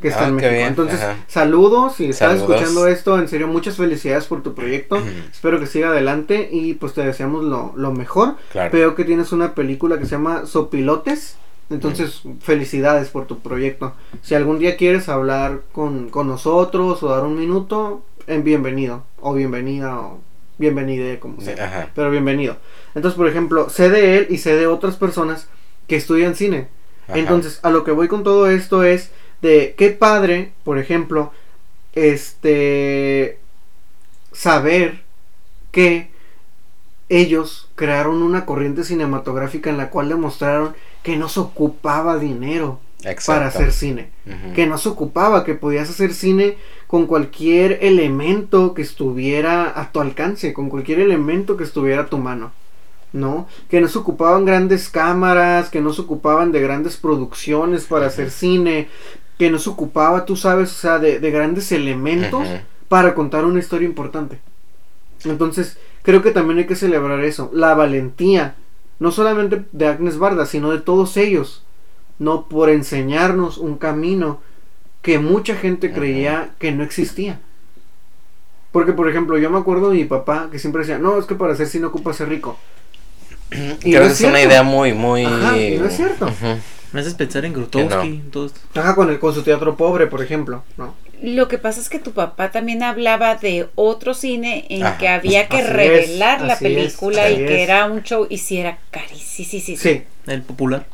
que está ah, en México. Entonces, saludos, si estás escuchando esto, en serio, muchas felicidades por tu proyecto, espero que siga adelante y pues te deseamos lo, lo mejor. Veo que tienes una película que se llama Sopilotes entonces, felicidades por tu proyecto. Si algún día quieres hablar con, nosotros o dar un minuto, en bienvenido. O bienvenida o bienvenide, como sea. Pero bienvenido. Entonces, por ejemplo, sé de él y sé de otras personas que estudian cine. Entonces, a lo que voy con todo esto es de qué padre, por ejemplo, este saber que ellos crearon una corriente cinematográfica en la cual demostraron que no se ocupaba dinero para hacer cine. Que no se ocupaba, que podías hacer cine con cualquier elemento que estuviera a tu alcance, con cualquier elemento que estuviera a tu mano. ¿No? Que no se ocupaban grandes cámaras, que no se ocupaban de grandes producciones para hacer cine, que no se ocupaba, tú sabes, o sea, de, grandes elementos para contar una historia importante. Entonces, creo que también hay que celebrar eso, la valentía no solamente de Agnes Barda, sino de todos ellos, no por enseñarnos un camino que mucha gente creía que no existía. Porque, por ejemplo, yo me acuerdo de mi papá que siempre decía, no, es que para ser cine ocupa ser rico. y Creo que es, una idea muy, muy... no es cierto. Me haces pensar en Grotowski. todo Ajá, con, el, con su teatro pobre, por ejemplo, ¿no? Lo que pasa es que tu papá también hablaba de otro cine en que había que revelar la película y que era un show y si era carísimo. Sí, el popular.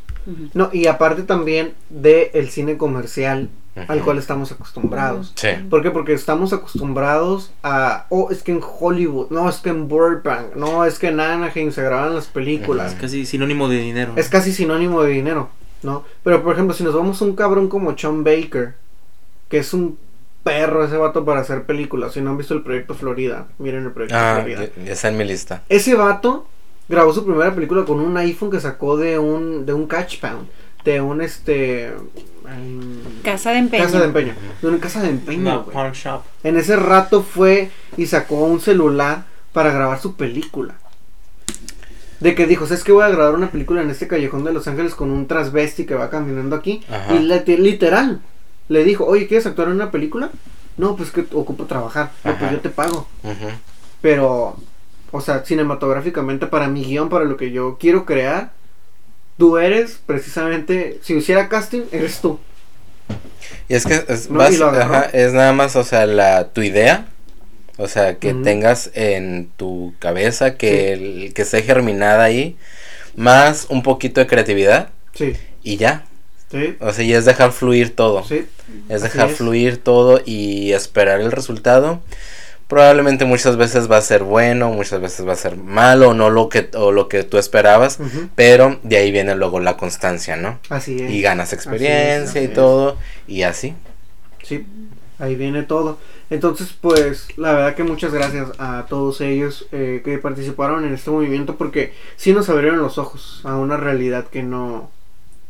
No, y aparte también de el cine comercial al cual estamos acostumbrados. Sí. ¿Por qué? Porque estamos acostumbrados a, oh, es que en Hollywood, no, es que en Burbank, no, es que en Anaheim se graban las películas. Es casi sinónimo de dinero. Es casi sinónimo de dinero, ¿no? Pero por ejemplo, si nos vamos a un cabrón como Sean Baker, que es un perro ese vato para hacer películas. Si no han visto el proyecto Florida, miren el proyecto ah, Florida. Ya está en mi lista. Ese vato grabó su primera película con un iPhone que sacó de un, de un catch pound. De un este. casa de empeño. Casa de empeño. De una casa de empeño. En ese rato fue y sacó un celular para grabar su película. De que dijo, ¿sabes que voy a grabar una película en este callejón de Los Ángeles con un transvesti que va caminando aquí? Ajá. Y literal, le dijo, oye, ¿quieres actuar en una película? No, pues que ocupo trabajar. No, pues yo te pago. Pero, o sea, cinematográficamente, para mi guion, para lo que yo quiero crear, tú eres precisamente, si hiciera casting, eres tú. Y es que es, No, vas- ajá, es nada más, o sea, la tu idea, o sea, que tengas en tu cabeza que, el- que esté germinada ahí, más un poquito de creatividad Sí, y ya. Sí, O sea, y es dejar fluir todo. sí. Es dejar es. fluir todo y esperar el resultado. Probablemente muchas veces va a ser bueno, muchas veces va a ser malo, no lo que, o lo que tú esperabas, pero de ahí viene luego la constancia, ¿no? Así es. Y ganas Así es, experiencia así y es. todo, y así. Sí, ahí viene todo. Entonces, pues, la verdad que muchas gracias a todos ellos eh, que participaron en este movimiento porque sí nos abrieron los ojos a una realidad que no,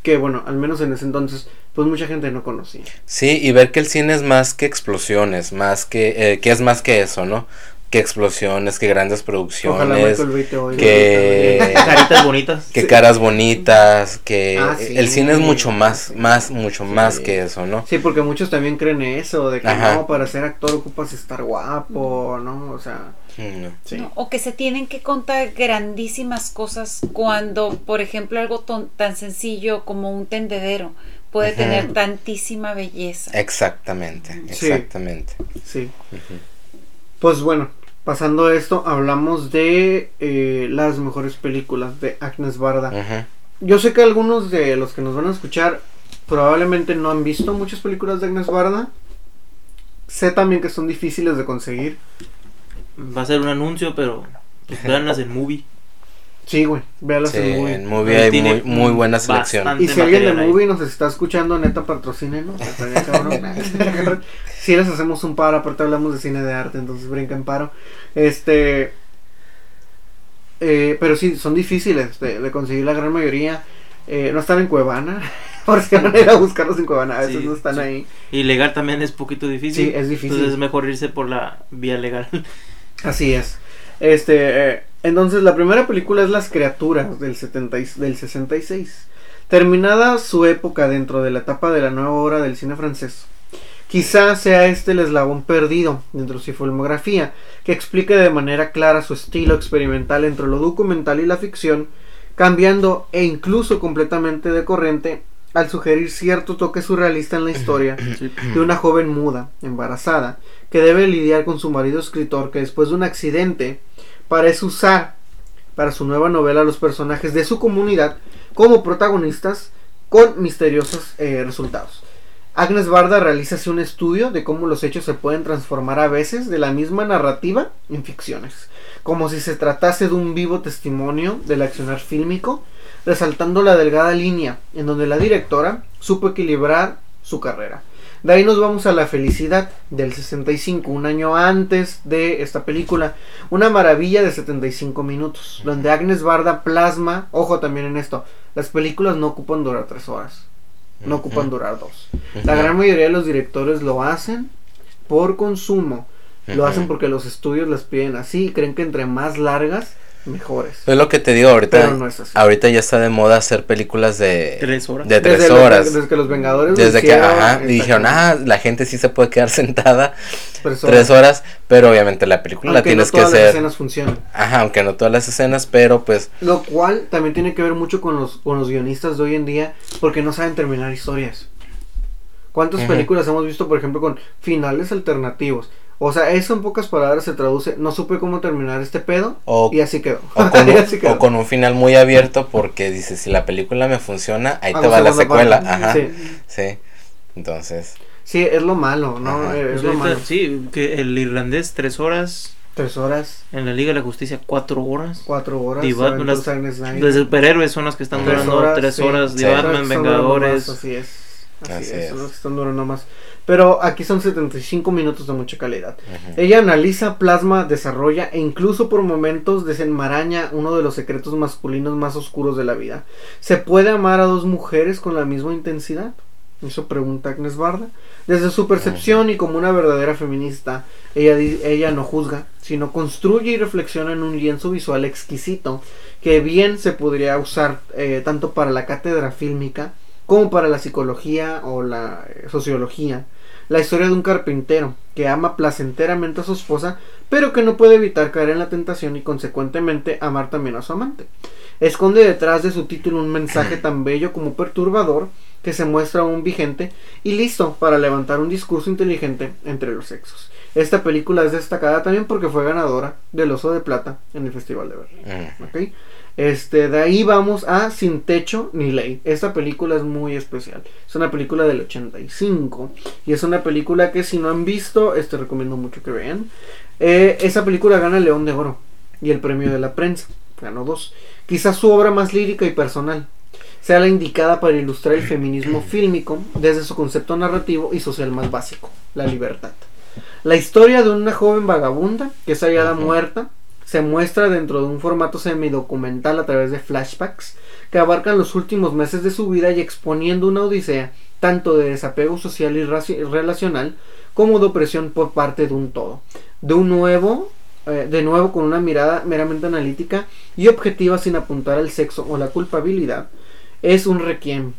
que bueno, al menos en ese entonces, pues mucha gente no conocía. Sí, y ver que el cine es más que explosiones, más que, eh, que es más que eso, ¿no? Que explosiones, que grandes producciones, oiga. que- Caritas bonitas. que Sí. caras bonitas, que Ah, sí. el cine es mucho más, más, mucho más que eso, ¿no? Sí, porque muchos también creen eso, de que Ajá. no, para ser actor ocupas estar guapo, ¿no? O sea, no. sí. ¿no? O que se tienen que contar grandísimas cosas cuando, por ejemplo, algo ton- tan sencillo como un tendedero puede tener tantísima belleza. Exactamente, Sí. exactamente. Sí. Pues bueno, pasando a esto, hablamos de eh, las mejores películas de Agnes Barda. Yo sé que algunos de los que nos van a escuchar probablemente no han visto muchas películas de Agnes Barda. Sé también que son difíciles de conseguir. Va a ser un anuncio, pero pues, véanlas en movie. Sí, güey, véalas Sí, en movie. en movie hay Tiene muy, muy buena selección. Y si alguien de material ahí. movie nos está escuchando, neta, patrocínenos. Si les hacemos un paro, aparte hablamos de cine de arte, entonces brinca en paro. Este. eh, pero sí, son difíciles de, de conseguir la gran mayoría. Eh, no están en Cuevana. Por si van a ir a buscarlos en Cuevana, a veces Sí, no están sí. ahí. Y legal también es poquito difícil. Sí, es difícil. Entonces es mejor irse por la vía legal. Así es. Este, eh, entonces la primera película es Las criaturas del 70 y- del 66. Terminada su época dentro de la etapa de la nueva obra del cine francés. Quizá sea este el eslabón perdido dentro de su filmografía, que explique de manera clara su estilo experimental entre lo documental y la ficción, cambiando e incluso completamente de corriente al sugerir cierto toque surrealista en la historia de una joven muda, embarazada, que debe lidiar con su marido escritor que después de un accidente parece usar para su nueva novela los personajes de su comunidad como protagonistas con misteriosos eh, resultados. Agnes Barda realiza así un estudio de cómo los hechos se pueden transformar a veces de la misma narrativa en ficciones, como si se tratase de un vivo testimonio del accionar fílmico, resaltando la delgada línea en donde la directora supo equilibrar su carrera. De ahí nos vamos a La Felicidad del 65, un año antes de esta película. Una maravilla de 75 minutos, donde Agnes Barda plasma, ojo también en esto, las películas no ocupan durar tres horas, no ocupan durar dos. La Ujú. gran mayoría de los directores lo hacen por consumo, lo hacen porque los estudios las piden así y creen que entre más largas, mejores. Es lo que te digo ahorita. Pero no es así. Ahorita ya está de moda hacer películas de Tres horas. De tres Desde los- horas. desde que los Vengadores lo Desde que, hicieron, ajá, y dijeron, ah, la gente sí se puede quedar sentada tres tres horas, pero obviamente la película la Aunque tienes no que todas las escenas funcionan. Ajá, aunque no todas las escenas, pero pues, Lo cual también tiene que ver mucho con los, con los guionistas de hoy en día porque no saben terminar historias. ¿Cuántas películas hemos visto, por ejemplo, con finales alternativos? O sea, eso en pocas palabras se traduce, no supe cómo terminar este pedo o, y así quedó. o, con, Y un- así quedó. o con un final muy abierto porque dices, si la película me funciona, ahí te va la secuela. parte. Ajá, Sí. sí. Entonces, Sí, es lo malo, ¿no? Ajá. Eh, Es lo malo. sí, que el irlandés tres horas. Tres horas, En la Liga de la Justicia cuatro horas. cuatro horas. The Batman, las-. De superhéroes son las que están Tres durando horas, tres sí. horas. Sí. Batman, Son durando Vengadores. más, así es. Así, Así es, es. son los que están durando más. Pero aquí son 75 minutos de mucha calidad. Ella analiza, plasma, desarrolla e incluso por momentos desenmaraña uno de los secretos masculinos más oscuros de la vida. ¿Se puede amar a dos mujeres con la misma intensidad? Eso pregunta Agnes Barda. Desde su percepción y como una verdadera feminista, ella, ella no juzga, sino construye y reflexiona en un lienzo visual exquisito que bien se podría usar eh, tanto para la cátedra fílmica como para la psicología o la eh, sociología. La historia de un carpintero que ama placenteramente a su esposa, pero que no puede evitar caer en la tentación y consecuentemente amar también a su amante. Esconde detrás de su título un mensaje tan bello como perturbador que se muestra aún vigente y listo para levantar un discurso inteligente entre los sexos. Esta película es destacada también porque fue ganadora del Oso de Plata en el Festival de Berlín. Mm. Este, de ahí vamos a Sin Techo ni Ley. Esta película es muy especial. Es una película del 85 y es una película que si no han visto, este recomiendo mucho que vean. Eh, esa película gana el León de Oro y el premio de la prensa. Ganó dos. Quizás su obra más lírica y personal sea la indicada para ilustrar el feminismo fílmico desde su concepto narrativo y social más básico, la libertad. La historia de una joven vagabunda que es hallada muerta se muestra dentro de un formato semidocumental a través de flashbacks que abarcan los últimos meses de su vida y exponiendo una odisea tanto de desapego social y relacional como de opresión por parte de un todo. De un nuevo, eh, de nuevo con una mirada meramente analítica y objetiva sin apuntar al sexo o la culpabilidad, es un requiem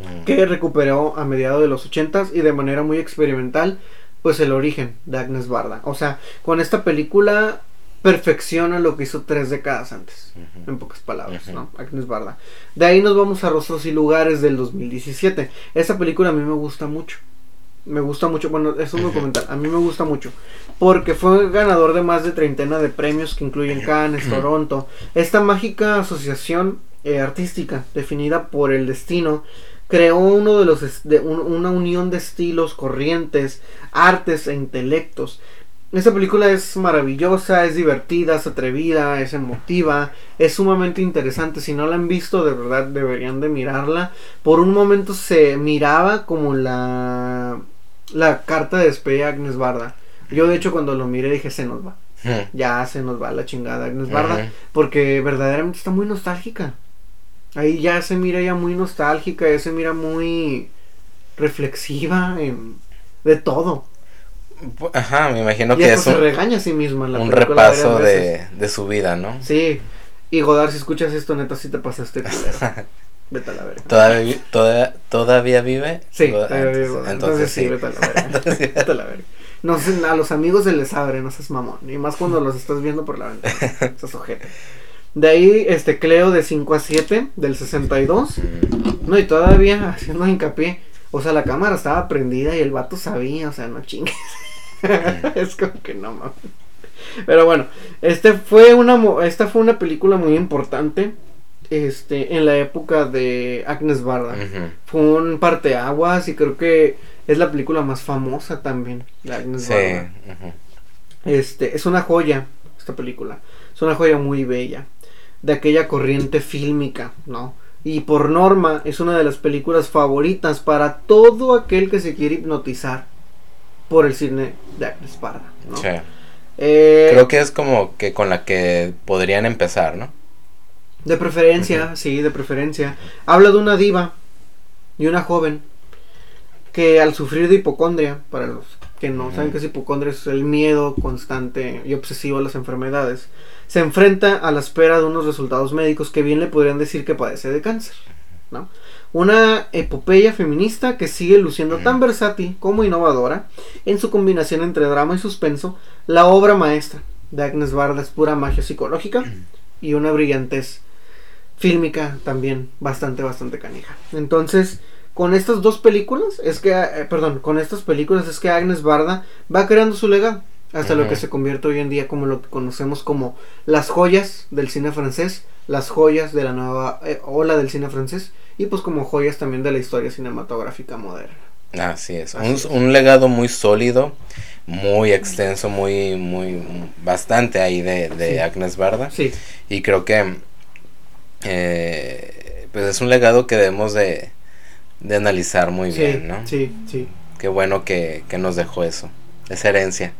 mm. que recuperó a mediados de los ochentas y de manera muy experimental pues el origen de Agnes Barda. O sea, con esta película perfecciona lo que hizo tres décadas antes, en pocas palabras, ¿no? Agnes Barda. De ahí nos vamos a Rostros y Lugares del 2017. Esta película a mí me gusta mucho. Me gusta mucho, bueno, es un documental, a mí me gusta mucho, porque fue ganador de más de treintena de premios que incluyen Cannes, Toronto. Esta mágica asociación eh, artística definida por el destino creó uno de los de una unión de estilos, corrientes, artes e intelectos. Esta película es maravillosa, es divertida, es atrevida, es emotiva, es sumamente interesante. Si no la han visto, de verdad deberían de mirarla. Por un momento se miraba como la la carta de despedida de Agnes Barda. Yo de hecho cuando lo miré dije se nos va. Ya se nos va la chingada Agnes Barda porque verdaderamente está muy nostálgica. Ahí ya se mira ya muy nostálgica, ya se mira muy reflexiva en, de todo. Ajá, me imagino que es un, se regaña a sí misma en la un repaso de, de, su vida, ¿no? Sí. Y Godard, si escuchas esto, neta, si te pasaste Vete a la verga. ¿Todavía, todavía, ¿Todavía vive? Sí, todavía vive. Entonces, Entonces, sí, vete a la verga. vete a la verga. No sé, a los amigos se les abre, no seas mamón. Y más cuando los estás viendo por la ventana. Estás ojete. De ahí, este Cleo de 5 a 7 del 62. No, y todavía haciendo hincapié. O sea, la cámara estaba prendida y el vato sabía, o sea, no chingues. es como que no mames. Pero bueno, este fue una esta fue una película muy importante este en la época de Agnes Barda. Fue un parteaguas y creo que es la película más famosa también de Agnes Barda. Este, es una joya esta película. Es una joya muy bella de aquella corriente fílmica, ¿no? Y por norma es una de las películas favoritas para todo aquel que se quiere hipnotizar por el cine de Agnes ¿no? Sí. Eh, Creo que es como que con la que podrían empezar, ¿no? De preferencia, sí, de preferencia. Habla de una diva y una joven que al sufrir de hipocondria, para los que no saben qué es hipocondria, es el miedo constante y obsesivo a las enfermedades, se enfrenta a la espera de unos resultados médicos que bien le podrían decir que padece de cáncer. ¿no? Una epopeya feminista que sigue luciendo tan versátil como innovadora en su combinación entre drama y suspenso, la obra maestra de Agnes Barda es pura magia psicológica y una brillantez fílmica también bastante, bastante canija. Entonces, con estas dos películas, es que, eh, perdón, con estas películas es que Agnes Barda va creando su legado hasta lo que se convierte hoy en día como lo que conocemos como las joyas del cine francés, las joyas de la nueva eh, ola del cine francés y pues como joyas también de la historia cinematográfica moderna. Así es, un, legado muy sólido, muy extenso, muy, muy, bastante ahí de, Agnes Barda. Sí. Y creo que eh, pues es un legado que debemos de, de analizar muy bien, ¿no? Sí, sí. Qué bueno que, que nos dejó eso, esa herencia.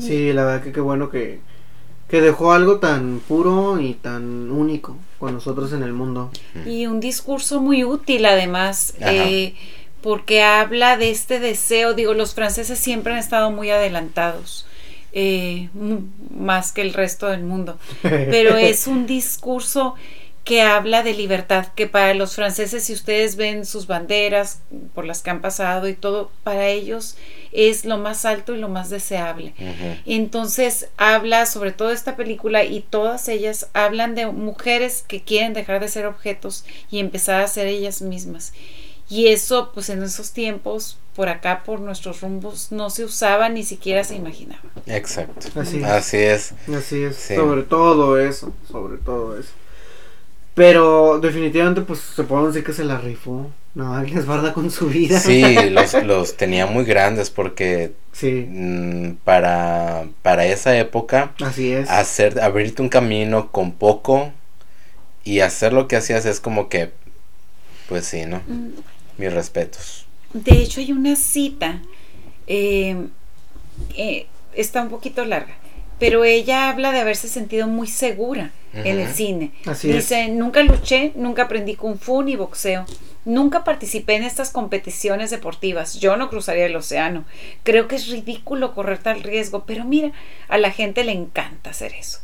Sí, la verdad que qué bueno que, que dejó algo tan puro y tan único con nosotros en el mundo. Y un discurso muy útil además, eh, porque habla de este deseo, digo, los franceses siempre han estado muy adelantados. Eh, más que el resto del mundo. Pero es un discurso que habla de libertad, que para los franceses, si ustedes ven sus banderas por las que han pasado y todo, para ellos es lo más alto y lo más deseable. Entonces habla sobre todo esta película y todas ellas hablan de mujeres que quieren dejar de ser objetos y empezar a ser ellas mismas. Y eso, pues en esos tiempos, por acá, por nuestros rumbos, no se usaba ni siquiera se imaginaba. Exacto. Así es. Así es. Así es. Sobre todo eso, sobre todo eso. Pero definitivamente, pues se puede decir que se la rifó. No, alguien es barda con su vida. Sí, los, los tenía muy grandes porque sí. Mm, para, para esa época, Así es. Hacer, abrirte un camino con poco y hacer lo que hacías es como que, pues sí, ¿no? Mm. Mis respetos. De hecho, hay una cita, eh, eh, está un poquito larga, pero ella habla de haberse sentido muy segura en el cine. Dice, nunca luché, nunca aprendí kung fu ni boxeo. Nunca participé en estas competiciones deportivas. Yo no cruzaría el océano. Creo que es ridículo correr tal riesgo, pero mira, a la gente le encanta hacer eso.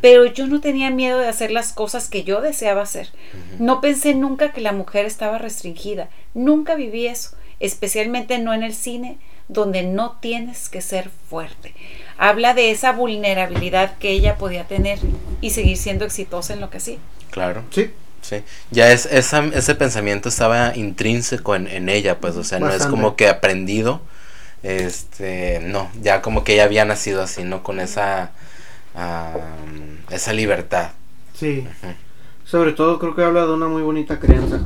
Pero yo no tenía miedo de hacer las cosas que yo deseaba hacer. No pensé nunca que la mujer estaba restringida. Nunca viví eso, especialmente no en el cine, donde no tienes que ser fuerte habla de esa vulnerabilidad que ella podía tener y seguir siendo exitosa en lo que hacía. Claro. Sí. Sí, ya es, esa, ese pensamiento estaba intrínseco en, ella, pues, o sea, no es como que aprendido, este, no, ya como que ella había nacido así, ¿no? Con esa, esa libertad. Sí, sobre todo creo que habla de una muy bonita crianza.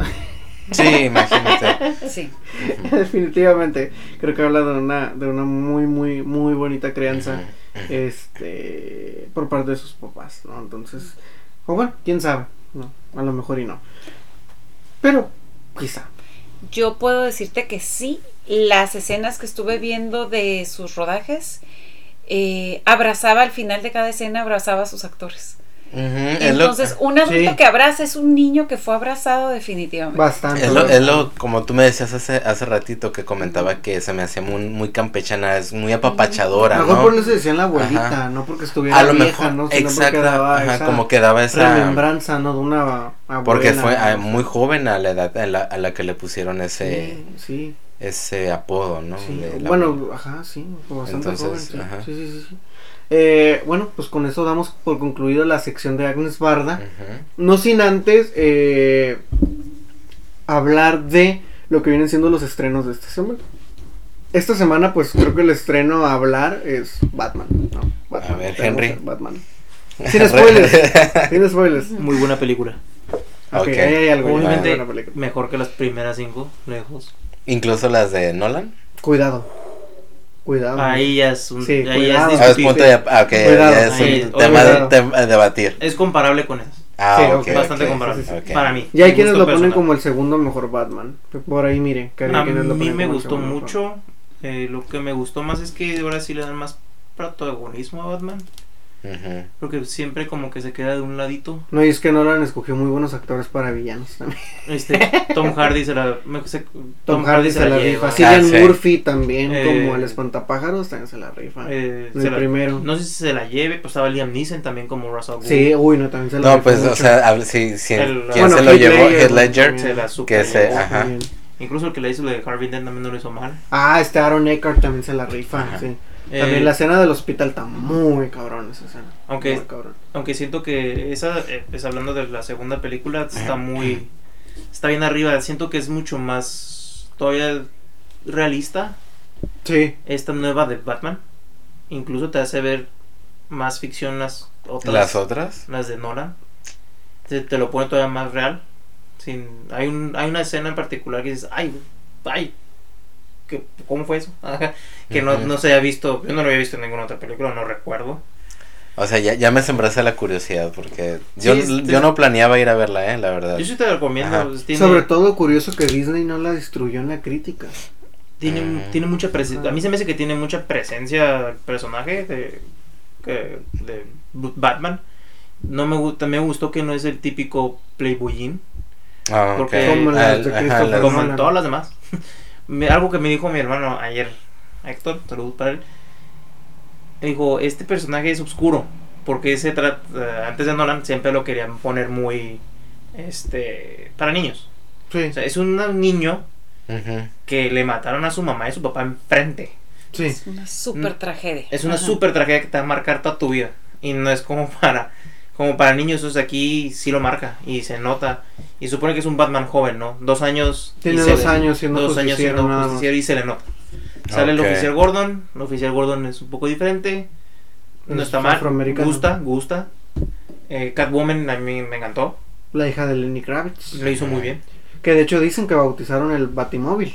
Sí, imagínate. Sí. Definitivamente. Creo que habla de una, de una muy, muy, muy bonita crianza. Este. por parte de sus papás, ¿no? Entonces. O bueno, quién sabe. No, a lo mejor y no. Pero, quizá. Yo puedo decirte que sí. Las escenas que estuve viendo de sus rodajes. Eh, abrazaba al final de cada escena, abrazaba a sus actores. Entonces, un adulto que abraza es un niño que fue abrazado definitivamente. Bastante. Es lo, como tú me decías hace, hace ratito que comentaba que se me hacía muy, muy campechana, es muy apapachadora. Mejor por eso decían la abuelita, no porque estuviera a lo vieja, mejor, ¿no? Sino exacto, porque daba esa como que daba esa remembranza, ¿no? De una abuela. Porque fue ah, muy joven a la edad a la, a la que le pusieron ese. Sí, ese apodo, ¿no? bueno, ajá, sí, bastante Entonces, joven, sí. sí, sí, sí. Eh, bueno, pues con eso damos por concluido la sección de Agnes Barda. No sin antes eh, hablar de lo que vienen siendo los estrenos de esta semana. Esta semana, pues creo que el estreno a hablar es Batman. a ver, Henry. Batman. Sin spoilers. sin spoilers. Muy buena película. Ok, ahí hay algo. Obviamente, mejor que las primeras cinco, lejos. Incluso las de Nolan. Cuidado. Cuidado. Ahí ya es un, sí, ahí es ah, punto de, ah, ya es un tema de, debatir. Es comparable con eso. Ah, sí, okay, bastante comparable para mí. Y hay quienes lo ponen como el segundo mejor Batman. Por ahí miren. Que a mí me gustó mucho. Eh, lo que me gustó más es que ahora sí le dan más protagonismo a Batman. Porque siempre como que se queda de un ladito. No, y es que Nolan escogió muy buenos actores para villanos también. Este, Tom Hardy se la... Tom, Hardy, se, la, rifa. Cillian ah, Murphy también, eh, como el espantapájaros, también se la rifa. Eh, el primero. No sé si se la lleve, pues estaba Liam Neeson también como Russell Gould. Sí, uy, no, también se la No, pues, o sea, sí, sí, ¿quién se lo llevó? Heath Ledger. Se la que se, ajá. Incluso el que le hizo de Harvey Dent también no lo hizo mal. Ah, este Aaron Eckhart también se la rifa, sí. También eh, la escena del hospital está muy cabrón esa escena. Aunque, aunque siento que esa, eh, es hablando de la segunda película, está muy... Está bien arriba, siento que es mucho más todavía realista. Sí. Esta nueva de Batman. Incluso te hace ver más ficción las otras. ¿Las otras? Las de Nolan. Te, te lo pone todavía más real. Sin, hay, un, hay una escena en particular que dices, ay, ay, que, ¿cómo fue eso? que no, no se haya visto, yo no lo había visto en ninguna otra película, no recuerdo. O sea, ya, ya me sembraste la curiosidad porque yo, yo no planeaba ir a verla, eh, la verdad. Yo sí te recomiendo. Sobre todo curioso que Disney no la destruyó en la crítica. Tiene, mm. tiene mucha presencia. A mí se me hace que tiene mucha presencia el personaje de, de Batman. No me gusta, me gustó que no es el típico playboyín. Ah, porque como, como en todas las demás. algo que me dijo mi hermano ayer, Héctor, saludos para él. Me dijo, este personaje es oscuro, porque se trata, eh, antes de Nolan siempre lo querían poner muy, este, para niños. Sí. O sea, es un niño que le mataron a su mamá y a su papá enfrente. Sí. Es una super tragedia. Es una Ajá. super tragedia que te va a marcar toda tu vida. Y no es como para como para niños, o sea, aquí sí lo marca y se nota. Y supone que es un Batman joven, ¿no? Dos años. y Tiene se dos le- años siendo dos años siendo justiciero y se le nota. Sale el oficial Gordon. El oficial Gordon es un poco diferente. No Es está mal. Gusta, gusta. Eh, Catwoman a mí me encantó. La hija de Lenny Kravitz. Lo hizo muy bien. Que de hecho dicen que bautizaron el Batimóvil.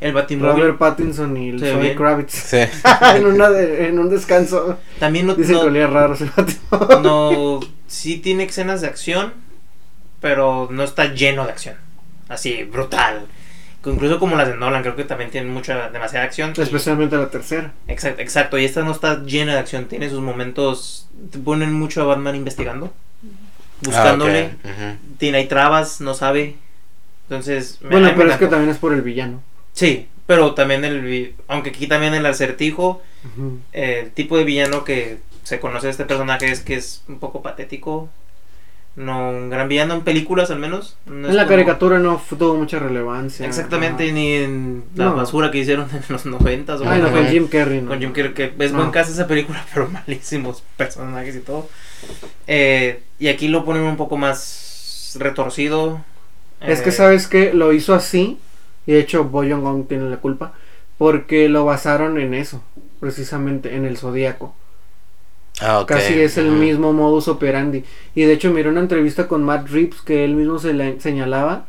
El Batimóvil. Robert Pattinson y el Zoe. Kravitz. Sí. en, una de- en un descanso. También no, Dicen no- que olía raro ese Batimóvil. no sí tiene escenas de acción, pero no está lleno de acción. Así, brutal. Incluso como las de Nolan, creo que también tienen mucha, demasiada acción. y- Especialmente la tercera. Exacto, exacto, y esta no está llena de acción, tiene sus momentos, te ponen mucho a Batman investigando, buscándole, Ah, ok. Ujú. tiene hay trabas, no sabe. Entonces, Bueno, pero es que también es por el villano. Sí, pero también el aunque aquí también el acertijo, Ujú. el tipo de villano que se conoce de este personaje es que es un poco patético. No un gran villano en películas al menos. No en la como- caricatura no tuvo mucha relevancia. Exactamente, ni en la No. basura que hicieron en los noventas. o Ay, no, con- Jim Carrey. no. con Jim Carrey, que es buen caso esa película, pero malísimos personajes y todo. Eh, y aquí lo ponen un poco más retorcido. Es que Eh, sabes que lo hizo así. Y de hecho, Boyon Gong tiene la culpa. Porque lo basaron en eso. Precisamente en el zodíaco. Ah. Casi es el mismo modus operandi. Y de hecho, miré una entrevista con Matt Reeves que él mismo se le señalaba.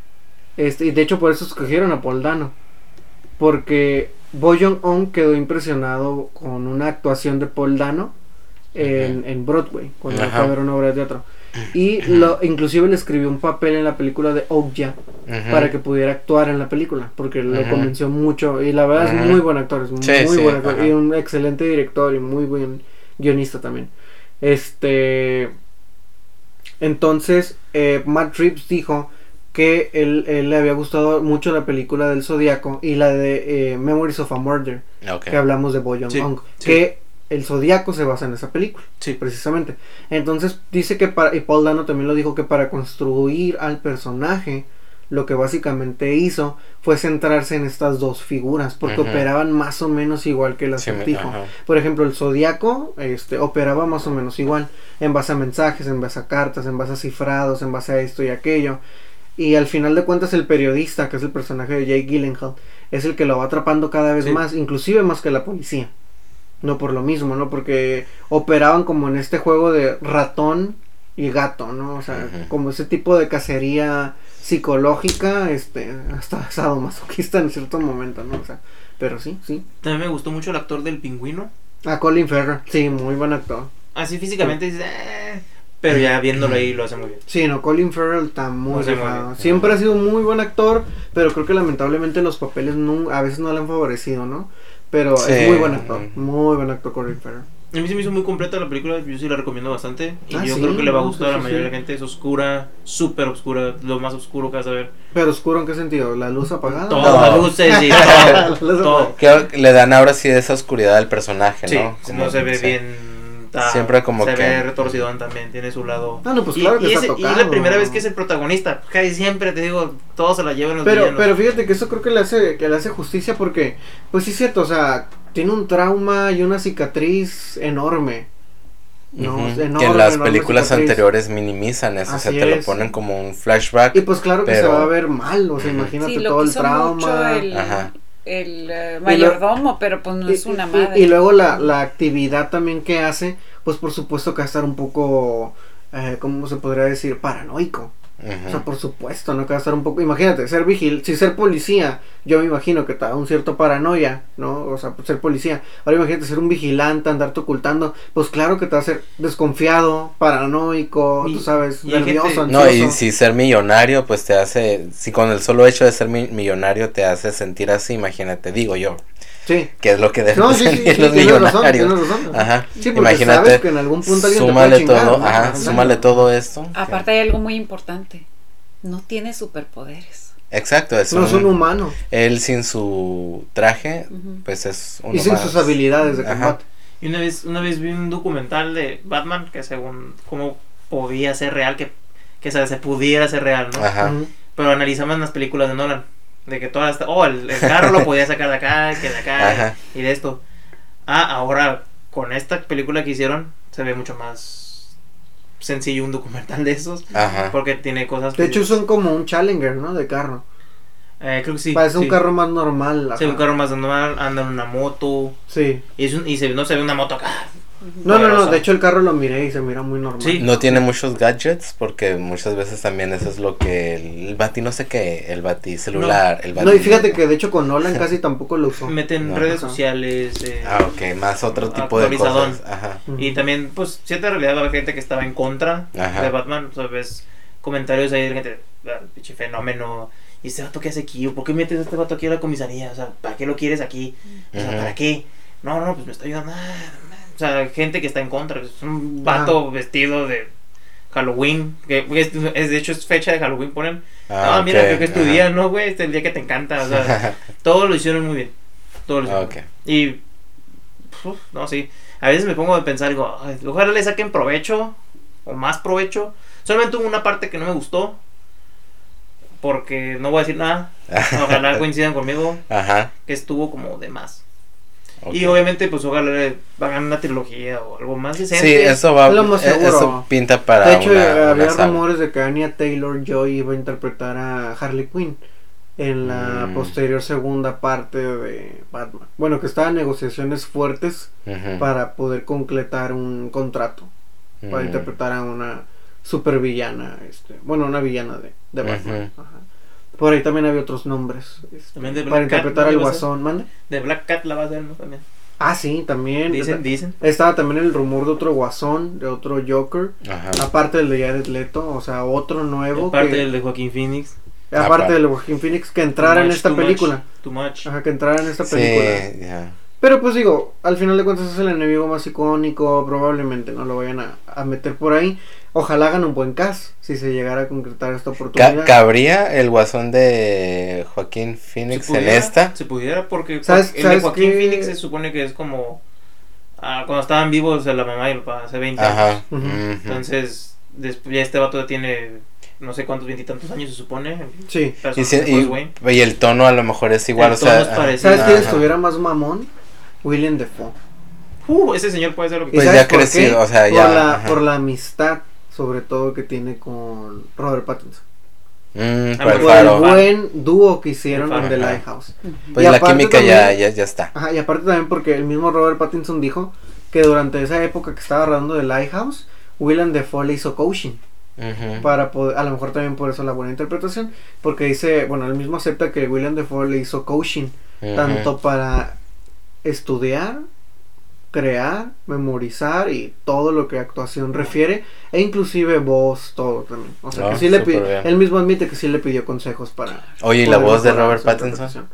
Este, y de hecho, por eso escogieron a Paul Dano. Porque Boyon On quedó impresionado con una actuación de Paul Dano en, en Broadway, cuando Ajá. fue a ver una obra de teatro. Y lo, inclusive le escribió un papel en la película de Okja para que pudiera actuar en la película, porque lo Ujú. convenció mucho. Y la verdad es muy buen actor, es muy, Sí, buen actor. Y un excelente director y muy buen guionista también. Este. Entonces, eh, Matt Reeves dijo que él, él le había gustado mucho la película del Zodíaco y la de eh, Memories of a Murder, Ok. que hablamos de Boyon Sí, sí. que el Zodíaco se basa en esa película Sí. precisamente. Entonces dice que para, y Paul Dano también lo dijo que para construir al personaje, lo que básicamente hizo fue centrarse en estas dos figuras, porque operaban más o menos igual que el Sí, acertijo. Por ejemplo, el zodiaco este, operaba más o menos igual, en base a mensajes, en base a cartas, en base a cifrados, en base a esto y aquello. Y al final de cuentas el periodista, que es el personaje de Jake Gyllenhaal, es el que lo va atrapando cada vez Sí. más, inclusive más que la policía. No por lo mismo, ¿no? Porque operaban como en este juego de ratón y gato, ¿no? O sea, como ese tipo de cacería psicológica, este, hasta sadomasoquista en cierto momento, ¿no? O sea, pero sí, sí. También me gustó mucho el actor del pingüino. A Colin Farrell, sí, muy buen actor. Así físicamente dices, "Eh", pero ya viéndolo ahí lo hace muy bien. Sí, no, Colin Farrell está muy bien. Siempre ha sido un muy buen actor, pero creo que lamentablemente los papeles no, a veces no le han favorecido, ¿no? Pero Sí. es muy buen actor, muy buen actor Colin Farrell. A mí se me hizo muy completa la película, yo sí la recomiendo bastante. Y Ah, yo sí, creo que le va a gustar sí, a la sí, mayoría de sí. la gente. Es oscura, súper oscura, lo más oscuro que vas a ver. Pero oscuro en qué sentido, la luz apagada. Todas No. las luces y La luz todo. todo. Creo que le dan ahora sí esa oscuridad al personaje, Sí, ¿no? no se ve sí. bien. Está- Siempre como se que- ve retorcidón también, tiene su lado. No, pues y, claro que y está es, y la primera vez que es el protagonista. Casi siempre te digo, todos se la llevan los Pero, villanos. pero fíjate que eso creo que le hace, que le hace justicia porque, pues sí es cierto, o sea, tiene un trauma y una cicatriz enorme. ¿no? Enorme, que en las enorme películas cicatriz. anteriores minimizan eso, o sea, Así te lo ponen como un flashback. Y pues claro que se va a ver mal, o sea, imagínate Sí, lo todo el trauma. mucho el, Ajá. El eh, lo- mayordomo, pero pues no Y- es una y- madre. Y, luego la, la actividad también que hace, pues por supuesto que va a estar un poco, eh, ¿cómo se podría decir? Paranoico. O sea, por supuesto, ¿no? Que va a estar un poco. Imagínate, ser vigil. Si ser policía, yo me imagino que te da un cierto paranoia, ¿no? O sea, pues, ser policía. Ahora imagínate ser un vigilante, andarte ocultando. Pues claro que te va a hacer desconfiado, paranoico, Y- tú sabes, nervioso, gente- No, y ansioso. si ser millonario, pues te hace, si con el solo hecho de ser mi- millonario te hace sentir así, imagínate, digo yo, Sí. que es lo que deben No, sí, sí, los tienes razón, millonarios. tienes razón. Ajá. Sí, porque Imagínate, sabes que en algún punto alguien te súmale chingar, todo, ¿no? ajá, súmale todo esto. Aparte hay algo muy importante. No tiene superpoderes. Exacto, es no es un humano. Él sin su traje, Ujú. pues es un Y sin sus habilidades de Ajá. combate. Y una vez, una vez vi un documental de Batman que según cómo podía ser real, que, que se, pudiera ser real, ¿no? Ajá. Ujú. Pero analizaban las películas de Nolan. De que todas, oh, el, el carro lo podía sacar de acá, que de acá, Ajá. y de esto. Ah, ahora con esta película que hicieron, se ve mucho más sencillo un documental de esos. Ajá. Porque tiene cosas De hecho son como un Challenger, ¿no? De carro. Eh, creo que sí. Parece un sí. carro más normal. Se ve un carro más normal, anda en una moto. Sí. Y, es un- y se, no se ve una moto acá. No, no, no. De hecho el carro lo miré y se mira muy normal. Sí. No tiene muchos gadgets porque muchas veces también eso es lo que el, el bati no sé qué, el bati celular, el bati No, y fíjate que de hecho con Nolan casi tampoco lo usó. Meten Ajá. redes sociales. eh, Ah, ok, más otro tipo de cosas. Ajá. Y también, pues, cierta realidad va a haber gente que estaba en contra Ajá. de Batman. O sea, ves comentarios ahí de gente, "Ah, pinche fenómeno. ¿Y este vato qué hace aquí? ¿O por qué metes a este vato aquí a la comisaría? O sea, ¿para qué lo quieres aquí? O sea, Ujú. ¿para qué? No, no, pues me está ayudando. Ah, O sea, gente que está en contra. Es un vato vestido de Halloween. Que es, es- de hecho es fecha de Halloween, ponen. Ah, mira, ok, creo que es tu ajá. día, ¿no, güey? Este es el día que te encanta. O sea, todo lo hicieron muy bien. Todo lo hicieron. Ok. Y. uf, no, sí. A veces me pongo a pensar, digo, "Ay, ojalá le saquen provecho. O más provecho. Solamente hubo una parte que no me gustó. Porque no voy a decir nada. Ojalá coincidan conmigo. Ajá. Que estuvo como de más. Y obviamente, pues ojalá le hagan una trilogía o algo más decente. Sí, eso va. Lo más eh, seguro. Eso pinta para. De hecho, una, eh, una había rumores de que Anya Taylor Joy iba a interpretar a Harley Quinn en la Mm. posterior segunda parte de Batman. Bueno, que estaban negociaciones fuertes para poder concretar un contrato para Mm. interpretar a una supervillana, este, bueno, una villana de, de Batman. Ajá. Por ahí también había otros nombres También de para Black Cat, interpretar ¿no? al. Guasón. ¿Mande? De Black Cat la va a hacer, ¿no? También. Ah, sí, también. Dicen, dicen. Estaba también el rumor de otro Guasón, de otro Joker. Ajá. Aparte del de Jared Leto, o sea, otro nuevo. Aparte que- del de Joaquín Phoenix. Aparte del de Joaquin Phoenix, que entrara en Too esta much, película. Too much. Ajá, que entrara en esta Sí, película. ya. Pero pues digo, al final de cuentas es el enemigo más icónico, probablemente no lo vayan a, a meter por ahí. Ojalá hagan un buen cast si se llegara a concretar esta Ca- oportunidad. ¿Cabría el guasón de Joaquín Phoenix Se en pudiera, esta? Se pudiera porque ¿Sabes- el sabes de Joaquín? Phoenix se supone que es como ah, cuando estaban vivos la mamá y el papá hace 20 Ajá. años. Entonces, después ya este vato tiene no sé cuántos veintitantos años se supone. Sí. Y, si- Bruce y- Wayne. y el tono a lo mejor es igual, El o sea. es. ¿Sabes quién estuviera más mamón? William Defoe. Uh, ese señor puede hacer lo que ¿Y Pues ya por crecido, qué? o sea, por ya, La, ajá. por la amistad, sobre todo, que tiene con Robert Pattinson. Mm, Ah, por el Por faro. el buen dúo que hicieron en. The. Lighthouse. Pues Y la aparte química ya, también- ya, ya está. Ajá, y aparte también porque el mismo Robert Pattinson dijo que durante esa época que estaba rodando The Lighthouse, William Defoe le hizo coaching. Para poder, a lo mejor también por eso la buena interpretación, porque dice, bueno, él mismo acepta que William Defoe le hizo coaching, tanto para estudiar, crear, memorizar y todo lo que actuación refiere, e inclusive voz, todo también. O sea, Oh, que sí le súper pi- bien. él mismo admite que sí le pidió consejos para... Oye, ¿y la voz de Robert Pattinson?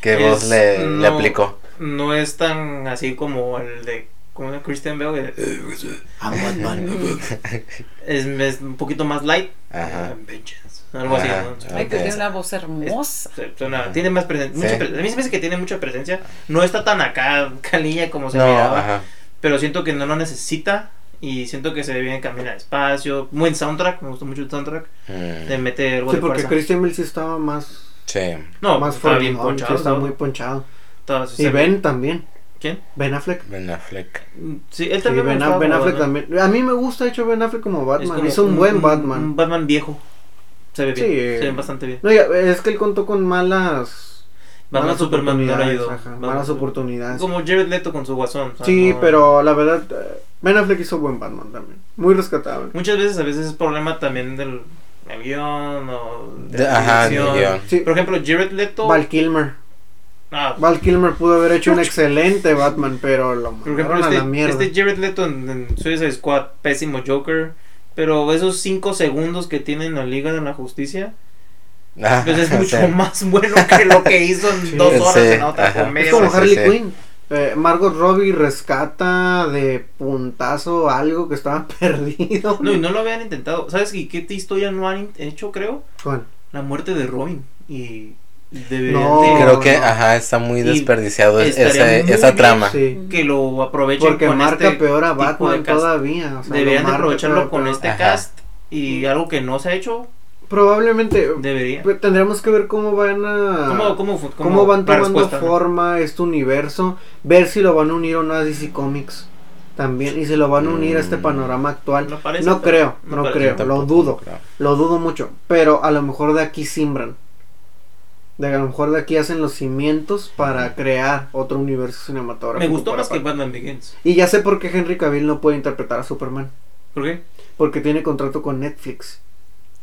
¿Qué Es- voz le, aplicó? No es tan así como el de como de Christian Bale. que- es, es un poquito más light. Ajá. Eh, Algo así. ¿no? Ay, que Ok. tiene una voz hermosa. Se- suena- tiene más presencia. Sí. A mí se me hace que tiene mucha presencia. No está tan acá, calilla como se No, miraba. ajá. Pero siento que no lo necesita. Y siento que se ve bien camina despacio. Buen soundtrack. Me gustó mucho el soundtrack. Mm, De meter algo Sí, de porque fuerza. Christian Bale sí estaba más, Sí. No, más estaba bien sí ponchado. estaba muy ponchado. Y se Ben también, ¿Quién? Ben Affleck. Ben Affleck. Sí, él Sí, también me ben, gustaba Ben Affleck Batman. también. A mí me gusta, de hecho, Ben Affleck como Es Batman. como Hizo un buen Batman. Un Batman viejo. Se ve bien. Sí, se ve eh, bastante bien. No, ya, es que él contó con malas. Batman malas le oportunidades. ajá, malas oportunidades. Como Jared Leto con su guasón. o sea, Sí, no- pero la verdad, eh, Ben Affleck hizo buen Batman también. Muy rescatable. Muchas veces, a veces es problema también del el guion o de, De- la ajá, guion. Sí, Por ejemplo, Jared Leto. Val Kilmer. ah, Val Kilmer pudo haber hecho un excelente Batman, pero lo por ejemplo, mandaron a la este, mierda. este Jared Leto en, en Suicide Squad, pésimo Joker. Pero esos 5 segundos que tiene en la Liga de la Justicia, Ah, pues es mucho sí. más bueno que lo que hizo en Sí. dos horas Sí, en otra ajá. comedia. Es como sí, Harley sí. Quinn. Eh, Margot Robbie rescata de puntazo algo que estaba perdido. No, y no lo habían intentado. ¿Sabes qué, qué historia no han hecho, creo? ¿Cuál? La muerte de Robin. y deberían No, de- Creo que, no. ajá, está muy desperdiciado ese- muy esa trama. Sí. que lo aprovechen Porque con marca este peor a Batman todavía. o sea, Deberían de aprovecharlo con peor. este Ajá. cast y algo que no se ha hecho, Probablemente. debería. pues, tendremos que ver cómo van a. ¿Cómo, cómo, fu- cómo, cómo van tomando no? forma este universo, ver si lo van a unir a una DC Comics también y si lo van a unir a este Mm. panorama actual. No no creo, no no, creo, lo dudo, lo dudo mucho, pero a lo mejor de aquí simbran. De a lo mejor de aquí hacen los cimientos para crear otro universo cinematográfico. Me gustó más que Batman. Batman Begins. Y ya sé por qué Henry Cavill no puede interpretar a Superman, ¿Por qué? porque tiene contrato con Netflix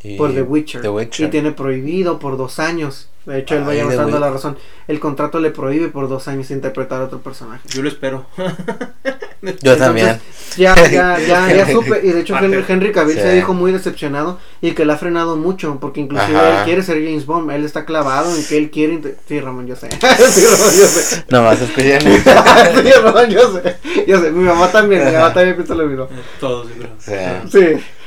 Y por The Witcher, The Witcher. y tiene prohibido por dos años. De hecho, él va Ay, ya The dando la razón. El contrato le prohíbe por dos años interpretar a otro personaje. Yo lo espero. Yo también. Ya, ya, ya, ya supe. Y de hecho, Henry, Henry Cavill Sí. se dijo muy decepcionado y que le ha frenado mucho. Porque inclusive Ajá. él quiere ser James Bond. Él está clavado en que él quiere. Sí, Ramón, yo sé. sí, Ramón, yo sé. Nomás escuchen. sí, Ramón, yo sé. Yo sé. Mi mamá también. Mi mamá también piensa lo mismo. Todos, yo creo. Sea, Sí.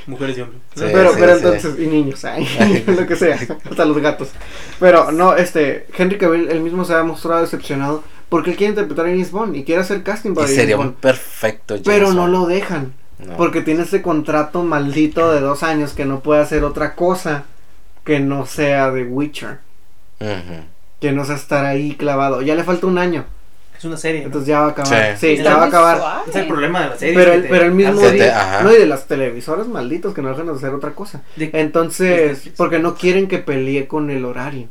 Mujeres y hombres. Sí, pero, sí, pero sí. entonces, y niños, ay, lo que sea, hasta los gatos. Pero no, este, Henry Cavill, él mismo se ha mostrado decepcionado porque él quiere interpretar a James Bond y quiere hacer casting y para sería James un Bond. perfecto James Pero no lo dejan. No. Porque tiene ese contrato maldito de dos años que no puede hacer otra cosa que no sea de Witcher. Que no sea estar ahí clavado. Ya le falta un año. Es una serie. ¿no? Entonces ya va a acabar. Sí. Sí, ya va a acabar. Suave. es el problema de la serie. Pero el, te- pero el mismo te- día. ajá. No, y de las televisoras malditos que no dejan de hacer otra cosa. de- Entonces, porque no quieren que pelee con el horario.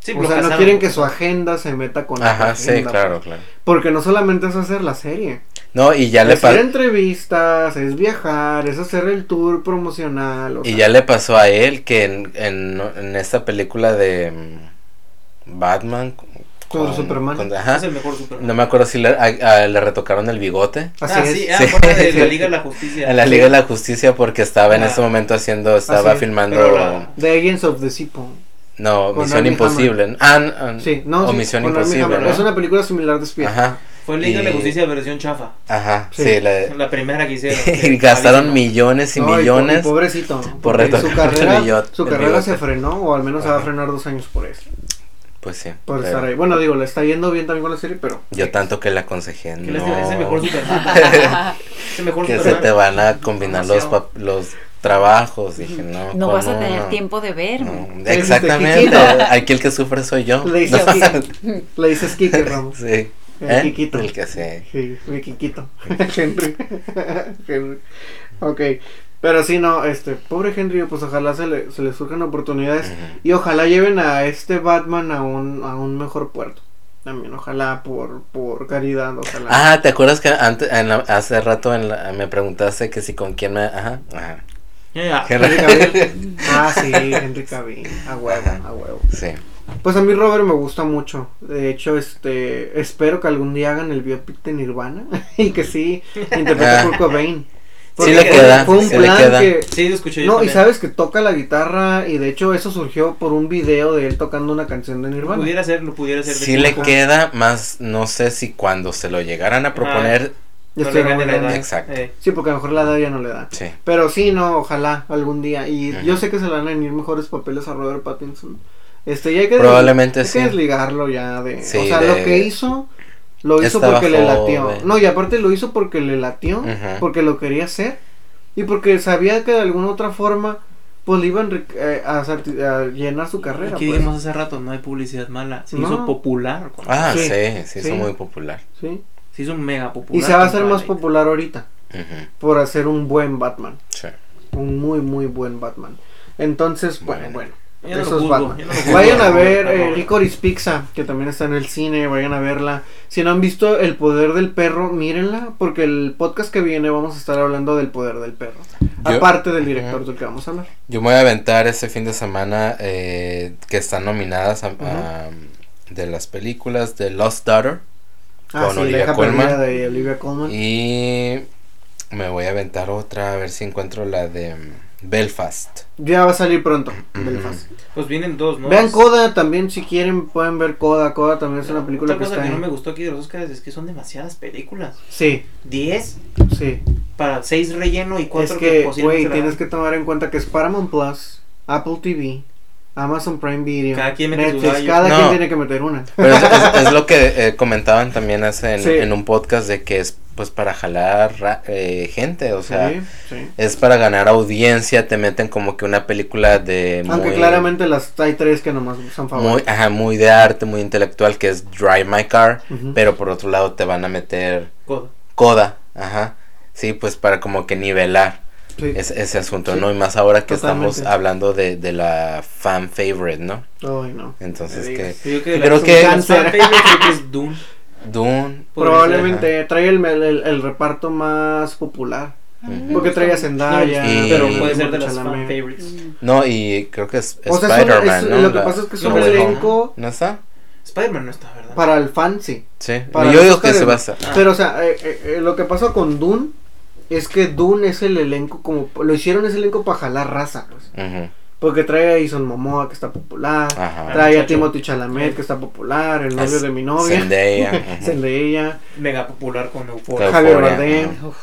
sí, o sea, no quieren que su agenda se meta con la Ajá, sí, agenda, claro, pues. claro. Porque no solamente es hacer la serie. No, y ya le es hacer pasó. entrevistas, es viajar, es hacer el tour promocional. o Y sea, ya le pasó a él que en, en, en esta película de mm, Batman Con Superman. con- Es el mejor Superman. no me acuerdo si le, a- a- le retocaron el bigote. Así ah, es. sí, ah, Sí. fuera de la Liga de la Justicia. En la Liga de la Justicia porque estaba en Ah. ese momento haciendo, estaba es, filmando, la- The Agents of the Sipo. no, con Misión Imposible. Ah, ah, Sí, no, o sí. Es una película similar de espía. Ajá, Fue Liga de la Y- Justicia versión chafa. ajá, Sí. sí, la- La primera que hicieron. y gastaron millones y No, po- millones. pobrecito. por su carrera, el billot- su carrera se frenó, o al menos se va a frenar dos años por eso. Pues sí. Por pero estar ahí. Bueno, digo, le está yendo bien también con la serie, pero. Yo tanto que le aconsejé, Que no, es el mejor Superman. es el mejor que se te van a combinar los, los trabajos. Dije, no. No vas a ¿cómo tener no? tiempo de verme. No, Te Exactamente. Aquí el que sufre soy yo. Le dices, No. Kiki- le dices Kike, Ramos. Sí. El ¿Eh? Kikito. El que sí. Sí, mi Kikito. Henry. Henry. Ok. Pero sí, no, este, pobre Henry, pues ojalá se le, se le surjan oportunidades y ojalá lleven a este Batman a un, a un mejor puerto. También, ojalá por, por caridad, ojalá. Ah, ¿te acuerdas que antes, en la- hace rato en la- me preguntaste que si con quién me... Ajá, ajá. Henry Cavill. Ah, sí, Henry Cavill. A huevo, Ajá. a huevo. Sí. Pues a mí Robert me gusta mucho. De hecho, este, espero que algún día hagan el biopic de Nirvana y que sí interprete a Ah. Kurt Cobain. Sí Porque le queda, Fue un sí le queda. que Sí, lo escuché yo No, y sabes que toca la guitarra y de hecho eso surgió por un video de él tocando una canción de Nirvana. Pudiera ser, lo pudiera ser. de Sí le queda, más no sé si cuando se lo llegaran a proponer... Ya No estoy le la edad. Exacto. Eh, Sí, porque a lo mejor la edad ya no le da. Sí. Pero sí, no, ojalá algún día. Y yo sé que se le van a venir mejores papeles a Robert Pattinson. Este, ya hay que Probablemente hay sí. que desligarlo ya de. Sí, o sea, de- lo que hizo, lo hizo Estaba porque le latió. No, y aparte lo hizo porque le latió, porque lo quería hacer. Y porque sabía que de alguna otra forma, pues le iban eh, a, llenar su carrera. Aquí pues. dijimos hace rato, no hay publicidad mala. Se No. hizo popular. con- Ah, Sí, sí, sí, sí. hizo muy popular. Sí. Se hizo mega popular. Y se va a hacer más popular ahorita por hacer un buen Batman. Sí. Un muy, muy buen Batman. Entonces, bueno, Bueno. bueno. Yo no juzgo, juzgo. Vayan a ver eh. Licorice Pizza, que también está en el cine, vayan a verla. Si no han visto El Poder del Perro, mírenla, porque el podcast que viene vamos a estar hablando del Poder del Perro. Yo- Aparte del director del que vamos a hablar. Yo me voy a aventar este fin de semana eh, que están nominadas a- a- de las películas de Lost Daughter Ah, Con sí, Olivia Colman. de Olivia Colman. y me voy a aventar otra a ver si encuentro la de mm, Belfast. Ya va a salir pronto. Belfast. Pues vienen dos, ¿no? Vean Coda también, si quieren, pueden ver Coda. Coda también es una película Otra que cosa está que no me gustó aquí de los Oscars es que son demasiadas películas. Sí, 10 sí. para 6 relleno y 4 Es que, güey, tienes que tomar en cuenta que es Paramount Plus, Apple TV, Amazon Prime Video, Cada quien mete Netflix, cada No. quien tiene que meter una. Pero es, es- es lo que eh, comentaban también hace en, Sí. en un podcast de que es pues para jalar eh, gente, o sea, sí, sí. es para ganar audiencia, te meten como que una película de Aunque muy, claramente las hay tres que nomás son muy, favoritas. ajá, muy de arte, muy intelectual, que es Drive My Car, pero por otro lado te van a meter Codo. Coda, ajá, sí, pues para como que nivelar Sí. ese, ese asunto, Sí. ¿no? Y más ahora que Totalmente. estamos hablando de, de la fan favorite, ¿no? Ay, no. Entonces que digas. Yo creo que, creo que- fan favorite creo que es Dune. Dune, Probablemente trae el, el, el reparto más popular. Ujú. Porque trae a Zendaya, Y- Pero puede ser de las Chalamet. fan favorites. no, y creo que es O sea, es Spider-Man, es- ¿no? lo que pasa es que es un elenco ¿No está? Spider-Man no está, ¿verdad? para el fan, sí. Sí, Para yo los digo que se va a no. estar. Ah. Pero, o sea, eh, eh, eh, lo que pasó con Dune es que Dune es el elenco como... Lo hicieron ese elenco para jalar raza, pues. Porque trae a Ison Momoa, que está popular. Ajá. Trae a. Timothy Chalamet, que está popular. El novio Es de mi novia. Zendaya. Zendaya. Mega popular con Euphoria. Claro. Javier Bardem. ajá.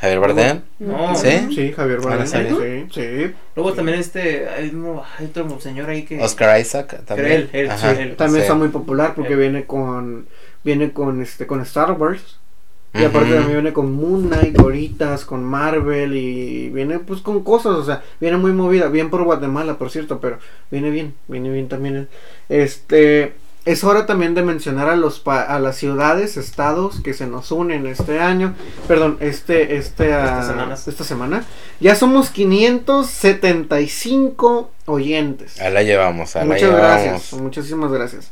Javier Bardem. No, ¿Sí? Sí, Javier Ah, ¿en Bardem. Sí, sí. Luego también este, hay, uno, hay otro señor ahí que... Oscar Isaac también. Él, él, Ajá, sí, él. También sí. está muy popular porque viene con... Viene con este con Star Wars. Y aparte también viene con Moon Knight, Goritas, con Marvel y viene pues con cosas, o sea, viene muy movida, bien por Guatemala, por cierto, pero viene bien, viene bien también. Este, es hora también de mencionar a los pa- a las ciudades, estados que se nos unen este año, perdón, este este ah, esta semana. Ya somos 575 oyentes. Ahí la llevamos, ahí la Muchas llevamos. gracias, muchísimas gracias.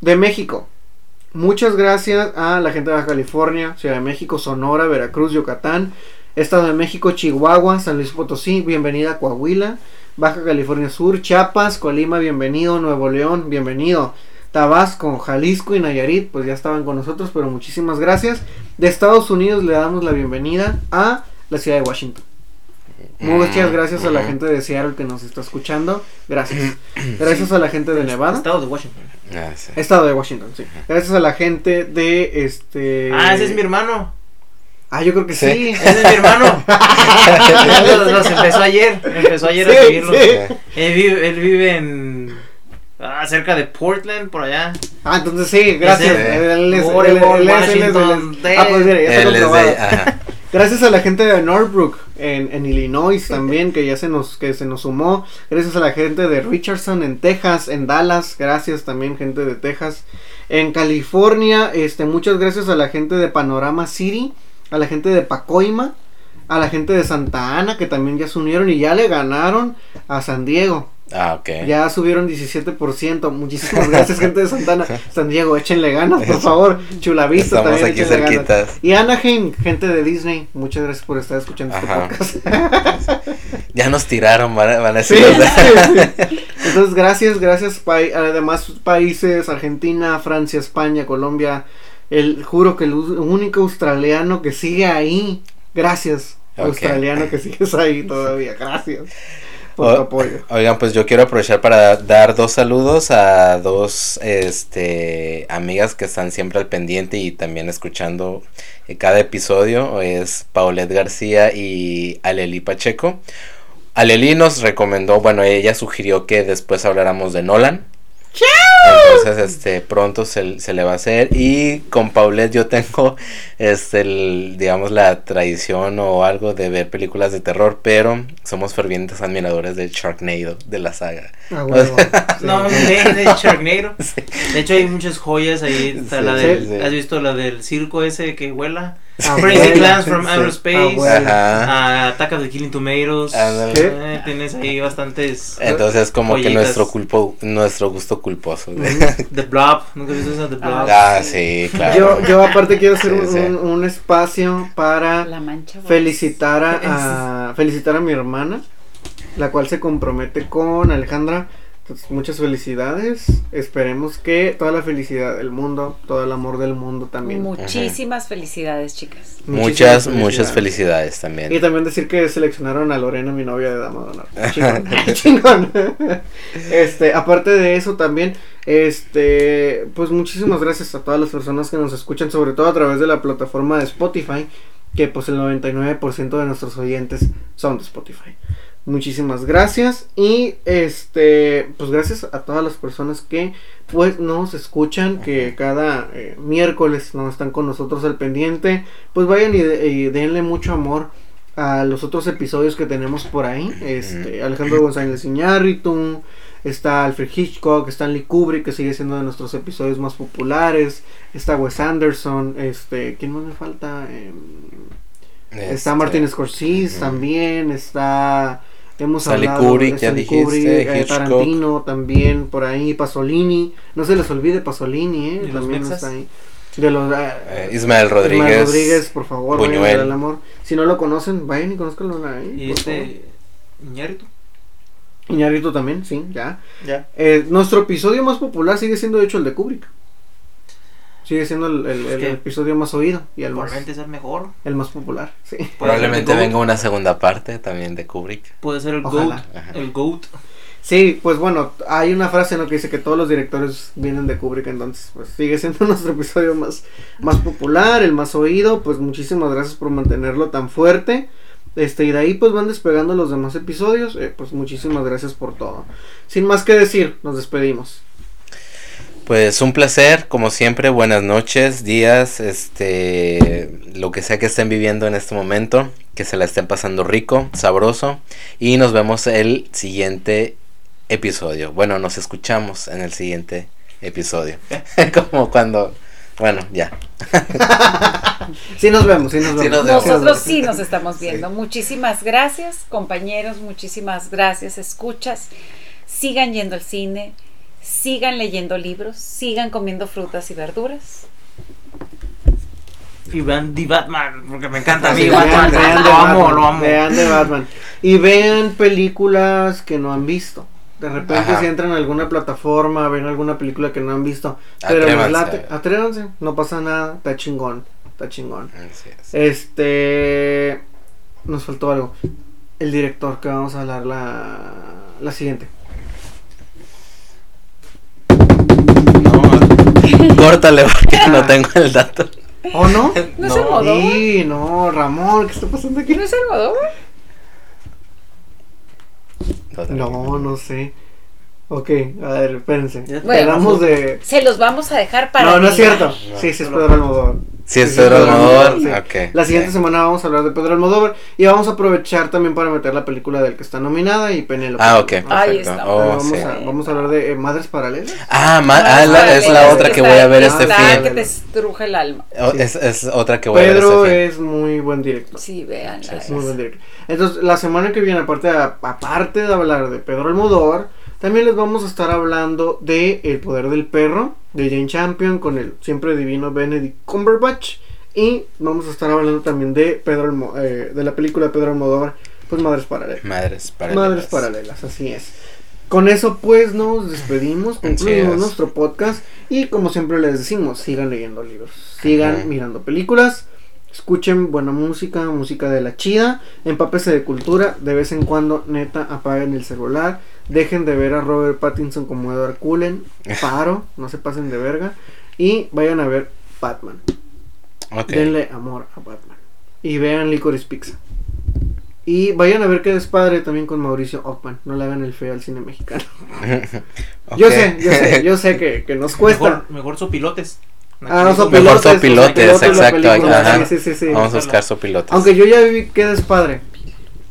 De México, muchas gracias a la gente de Baja California, Ciudad de México, Sonora, Veracruz, Yucatán, Estado de México, Chihuahua, San Luis Potosí, bienvenida a Coahuila, Baja California Sur, Chiapas, Colima, bienvenido, Nuevo León, bienvenido. Tabasco, Jalisco y Nayarit, pues ya estaban con nosotros, pero muchísimas gracias. De Estados Unidos le damos la bienvenida a la ciudad de Washington. Muchas Mm, gracias a la gente de Seattle que nos está escuchando. Gracias. Gracias a la gente de Nevada. Estado de Washington. Ah, sí. Estado de Washington, sí. Gracias a la gente de este. Ah, ese es mi hermano. Ah, yo creo que sí. Sí. Ese es mi hermano. los, los empezó ayer. Empezó ayer a seguirlos. sí. Él, vive, él vive en. Ah, cerca de Portland, por allá. Ah, entonces sí, gracias. Él es- es- Ah, pues mira, ya está de comprobado. Gracias a la gente de Northbrook en, en Illinois también que ya se nos que se nos sumó. Gracias a la gente de Richardson en Texas, en Dallas. Gracias también gente de Texas. En California, este muchas gracias a la gente de Panorama City, a la gente de Pacoima, a la gente de Santa Ana que también ya se unieron y ya le ganaron a San Diego. Ah, ok. Ya subieron 17%. Muchísimas gracias, gente de Santana. San Diego, échenle ganas, por favor. Chulavista Estamos también. aquí échenle ganas. cerquitas. Y Anaheim, gente de Disney, muchas gracias por estar escuchando Ajá. este podcast. Ya nos tiraron, van a, van a decir. sí, sí. Entonces, gracias, gracias. pa- además, países: Argentina, Francia, España, Colombia. El, juro que el único australiano que sigue ahí. Gracias, australiano que sigues ahí todavía. Gracias por tu apoyo. Oigan, pues yo quiero aprovechar para dar dos saludos a dos este amigas que están siempre al pendiente y también escuchando eh, cada episodio. Es Paulette García y Aleli Pacheco. Aleli nos recomendó, bueno, ella sugirió que después habláramos de Nolan. Entonces, este, pronto se, se le va a hacer. Y con Paulette yo tengo, este, el, digamos, la tradición o algo de ver películas de terror, pero somos fervientes admiradores del Sharknado, de la saga. Ah, huevo. Sí. No, de, de Sharknado. De hecho, hay muchas joyas ahí. Está Sí, la sí, del, sí. ¿Has visto la del circo ese que vuela? Ah, Crazy Clans from. Outer Ah, Space. bueno. Ajá. Ah, Attack of the Killing Tomatoes. Eh, tienes ahí bastantes. Entonces, como que Joyitas. nuestro culpo, nuestro gusto culposo. The Blob. ¿Nunca has visto esa The Blob? ah, sí, claro. Yo, yo aparte quiero hacer Sí, un, sí. un- un espacio para La mancha. felicitar a, a- felicitar a mi hermana, la cual se compromete con Alejandra. Entonces, muchas felicidades. Esperemos que toda la felicidad del mundo, todo el amor del mundo también. Muchísimas felicidades, chicas. Muchas, muchas felicidades también. Y también decir que seleccionaron a Lorena, mi novia de Dama de Honor. Chingón. Chingón. Este, aparte de eso también, este, pues muchísimas gracias a todas las personas que nos escuchan, sobre todo a través de la plataforma de Spotify, que pues el 99% de nuestros oyentes son de Spotify. Muchísimas gracias. Y este pues gracias a todas las personas que pues nos escuchan que cada eh, miércoles no están con nosotros al pendiente. Pues vayan y, y, denle mucho amor a los otros episodios que tenemos por ahí. Este Alejandro González Iñárritu está Alfred Hitchcock Stanley Kubrick que sigue siendo de nuestros episodios más populares. Está Wes Anderson este quién más me falta eh, este, está Martin Scorsese también está hemos Sally hablado Kubrick, de ya Stanley dijiste, Kubrick, eh, Hitchcock. Tarantino también por ahí Pasolini no se les olvide Pasolini eh, ¿De los también está ahí de los eh, Eh, Ismael Rodríguez. Ismael Rodríguez por favor vayan Buñuel. el amor si no lo conocen vayan y conozcanlo ahí Y por este. Iñárritu. Iñárritu también sí ya Ya. Eh, nuestro episodio más popular sigue siendo de hecho el de Kubrick sigue siendo el, el- episodio más oído y el más, Probablemente es el mejor. el más popular sí Probablemente venga una segunda parte también de Kubrick. Puede ser el Ojalá. GOAT. El GOAT. Sí, pues bueno, hay una frase ¿no? que dice que todos los directores vienen de Kubrick, entonces pues sigue siendo nuestro episodio más, más popular, el más oído, pues muchísimas gracias por mantenerlo tan fuerte. Este, y de ahí pues van despegando los demás episodios, eh, pues muchísimas gracias por todo. Sin más que decir, nos despedimos. Pues un placer, como siempre, buenas noches, días, este, lo que sea que estén viviendo en este momento, que se la estén pasando rico, sabroso, y nos vemos el siguiente episodio. Bueno, nos escuchamos en el siguiente episodio. como cuando, bueno, ya. Sí nos vemos, sí nos vemos. Sí nos vemos. Nosotros sí nos estamos viendo. Muchísimas gracias, compañeros, muchísimas gracias, escuchas. Sigan yendo al cine, sigan leyendo libros, sigan comiendo frutas y verduras. Y vean The Batman. Porque me encanta a mí Sí, Batman. vean, vean de Lo amo, Batman, lo amo. Vean de Batman. Y vean películas que no han visto. De repente Ajá. si entran a alguna plataforma, ven alguna película que no han visto. Pero Atrévanse. late, atrévanse, no pasa nada, está chingón, está chingón. Este nos faltó algo. El director que vamos a hablar la, la siguiente. No, córtale porque Ah. no tengo el dato. ¿O no? ¿No es Almodóvar? Sí, no, Ramón, ¿qué está pasando aquí? ¿No es Almodóvar? No, no sé. Ok, a ver, espérense. Bueno. De. Se los vamos a dejar para. No, no es cierto. Sí, sí es Pedro Almodóvar. Si es Sí, Pedro Almodóvar, sí. La siguiente Sí. semana vamos a hablar de Pedro Almodóvar y vamos a aprovechar también para meter la película del que está nominada y Penélope. Ah, ok. ¿no? Ahí está. Oh, vamos, sí. a, vamos a hablar de eh, Madres Paralelas. Ah, ma- Ah, ah, la- es la es otra que voy a ver este fin. que te estruja el alma. Oh, Sí. es, es otra que voy a Pedro ver este es muy buen director. Sí, vean. Sí, sí. Muy buen director. Entonces, la semana que viene, aparte aparte de hablar de Pedro Almodóvar, también les vamos a estar hablando de El poder del perro, de Jane Champion, con el siempre divino Benedict Cumberbatch. Y vamos a estar hablando también de Pedro eh, de la película de Pedro Almodóvar, pues Madres Paralelas. Madres paralelas. Madres Paralelas, así es. Con eso pues nos despedimos, concluimos es. nuestro podcast y como siempre les decimos, sigan leyendo libros, sigan mirando películas, escuchen buena música, música de la chida, empápese de cultura, de vez en cuando neta apaguen el celular, dejen de ver a Robert Pattinson como Edward Cullen, paro, no se pasen de verga y vayan a ver Batman. Denle amor a Batman. Y vean Licorice Pizza. Y vayan a ver qué despadre también con Mauricio Ockman. No le hagan el feo al cine mexicano. Yo sé, yo sé, yo sé que, que nos cuesta. Mejor, mejor sopilotes. Ah, no, Aquí- Mejor sopilotes. sopilotes, sopilotes, exacto, ajá. Sí, sí, sí, sí. Vamos a buscar sopilotes. Aunque yo ya vi qué despadre.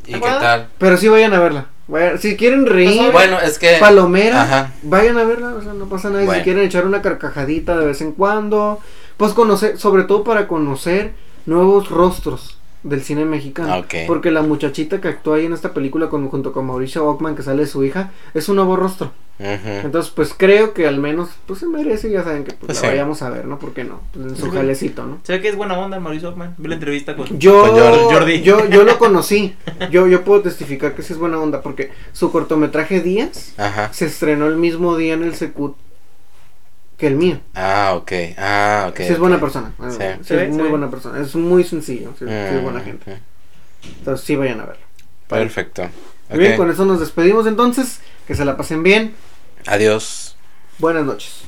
¿Y qué tal? Pero sí vayan a verla. Vayan- si quieren reír, Bueno, es que. palomera, Ajá. vayan a verla. O sea, no pasa nada. Y Bueno. Si quieren echar una carcajadita de vez en cuando, pues conocer, sobre todo para conocer nuevos rostros del cine mexicano. Ah, ok. Porque la muchachita que actúa ahí en esta película con, junto con Mauricio Ockman, que sale de su hija, es un nuevo rostro. Ujú. Entonces, pues creo que al menos, pues se merece, ya saben que pues, Pues la sí. vayamos a ver, ¿no? ¿Por qué no? Pues en su jalecito, ¿no? Se ve que es buena onda Mauricio Ockman. Vi la entrevista con. Yo, Con. Jordi. yo, yo lo conocí. Yo, yo puedo testificar que sí es buena onda porque su cortometraje Días Ajá. se estrenó el mismo día en el Secut que el mío. Ah, ok. Ah, ok. sí es buena persona. Sí. Sí, es muy buena persona. Es muy sencillo. Sí, sí es Mm, buena gente. ujú. Entonces sí vayan a verlo. Perfecto. Muy Bien, con eso nos despedimos entonces. Que se la pasen bien. Adiós. Buenas noches.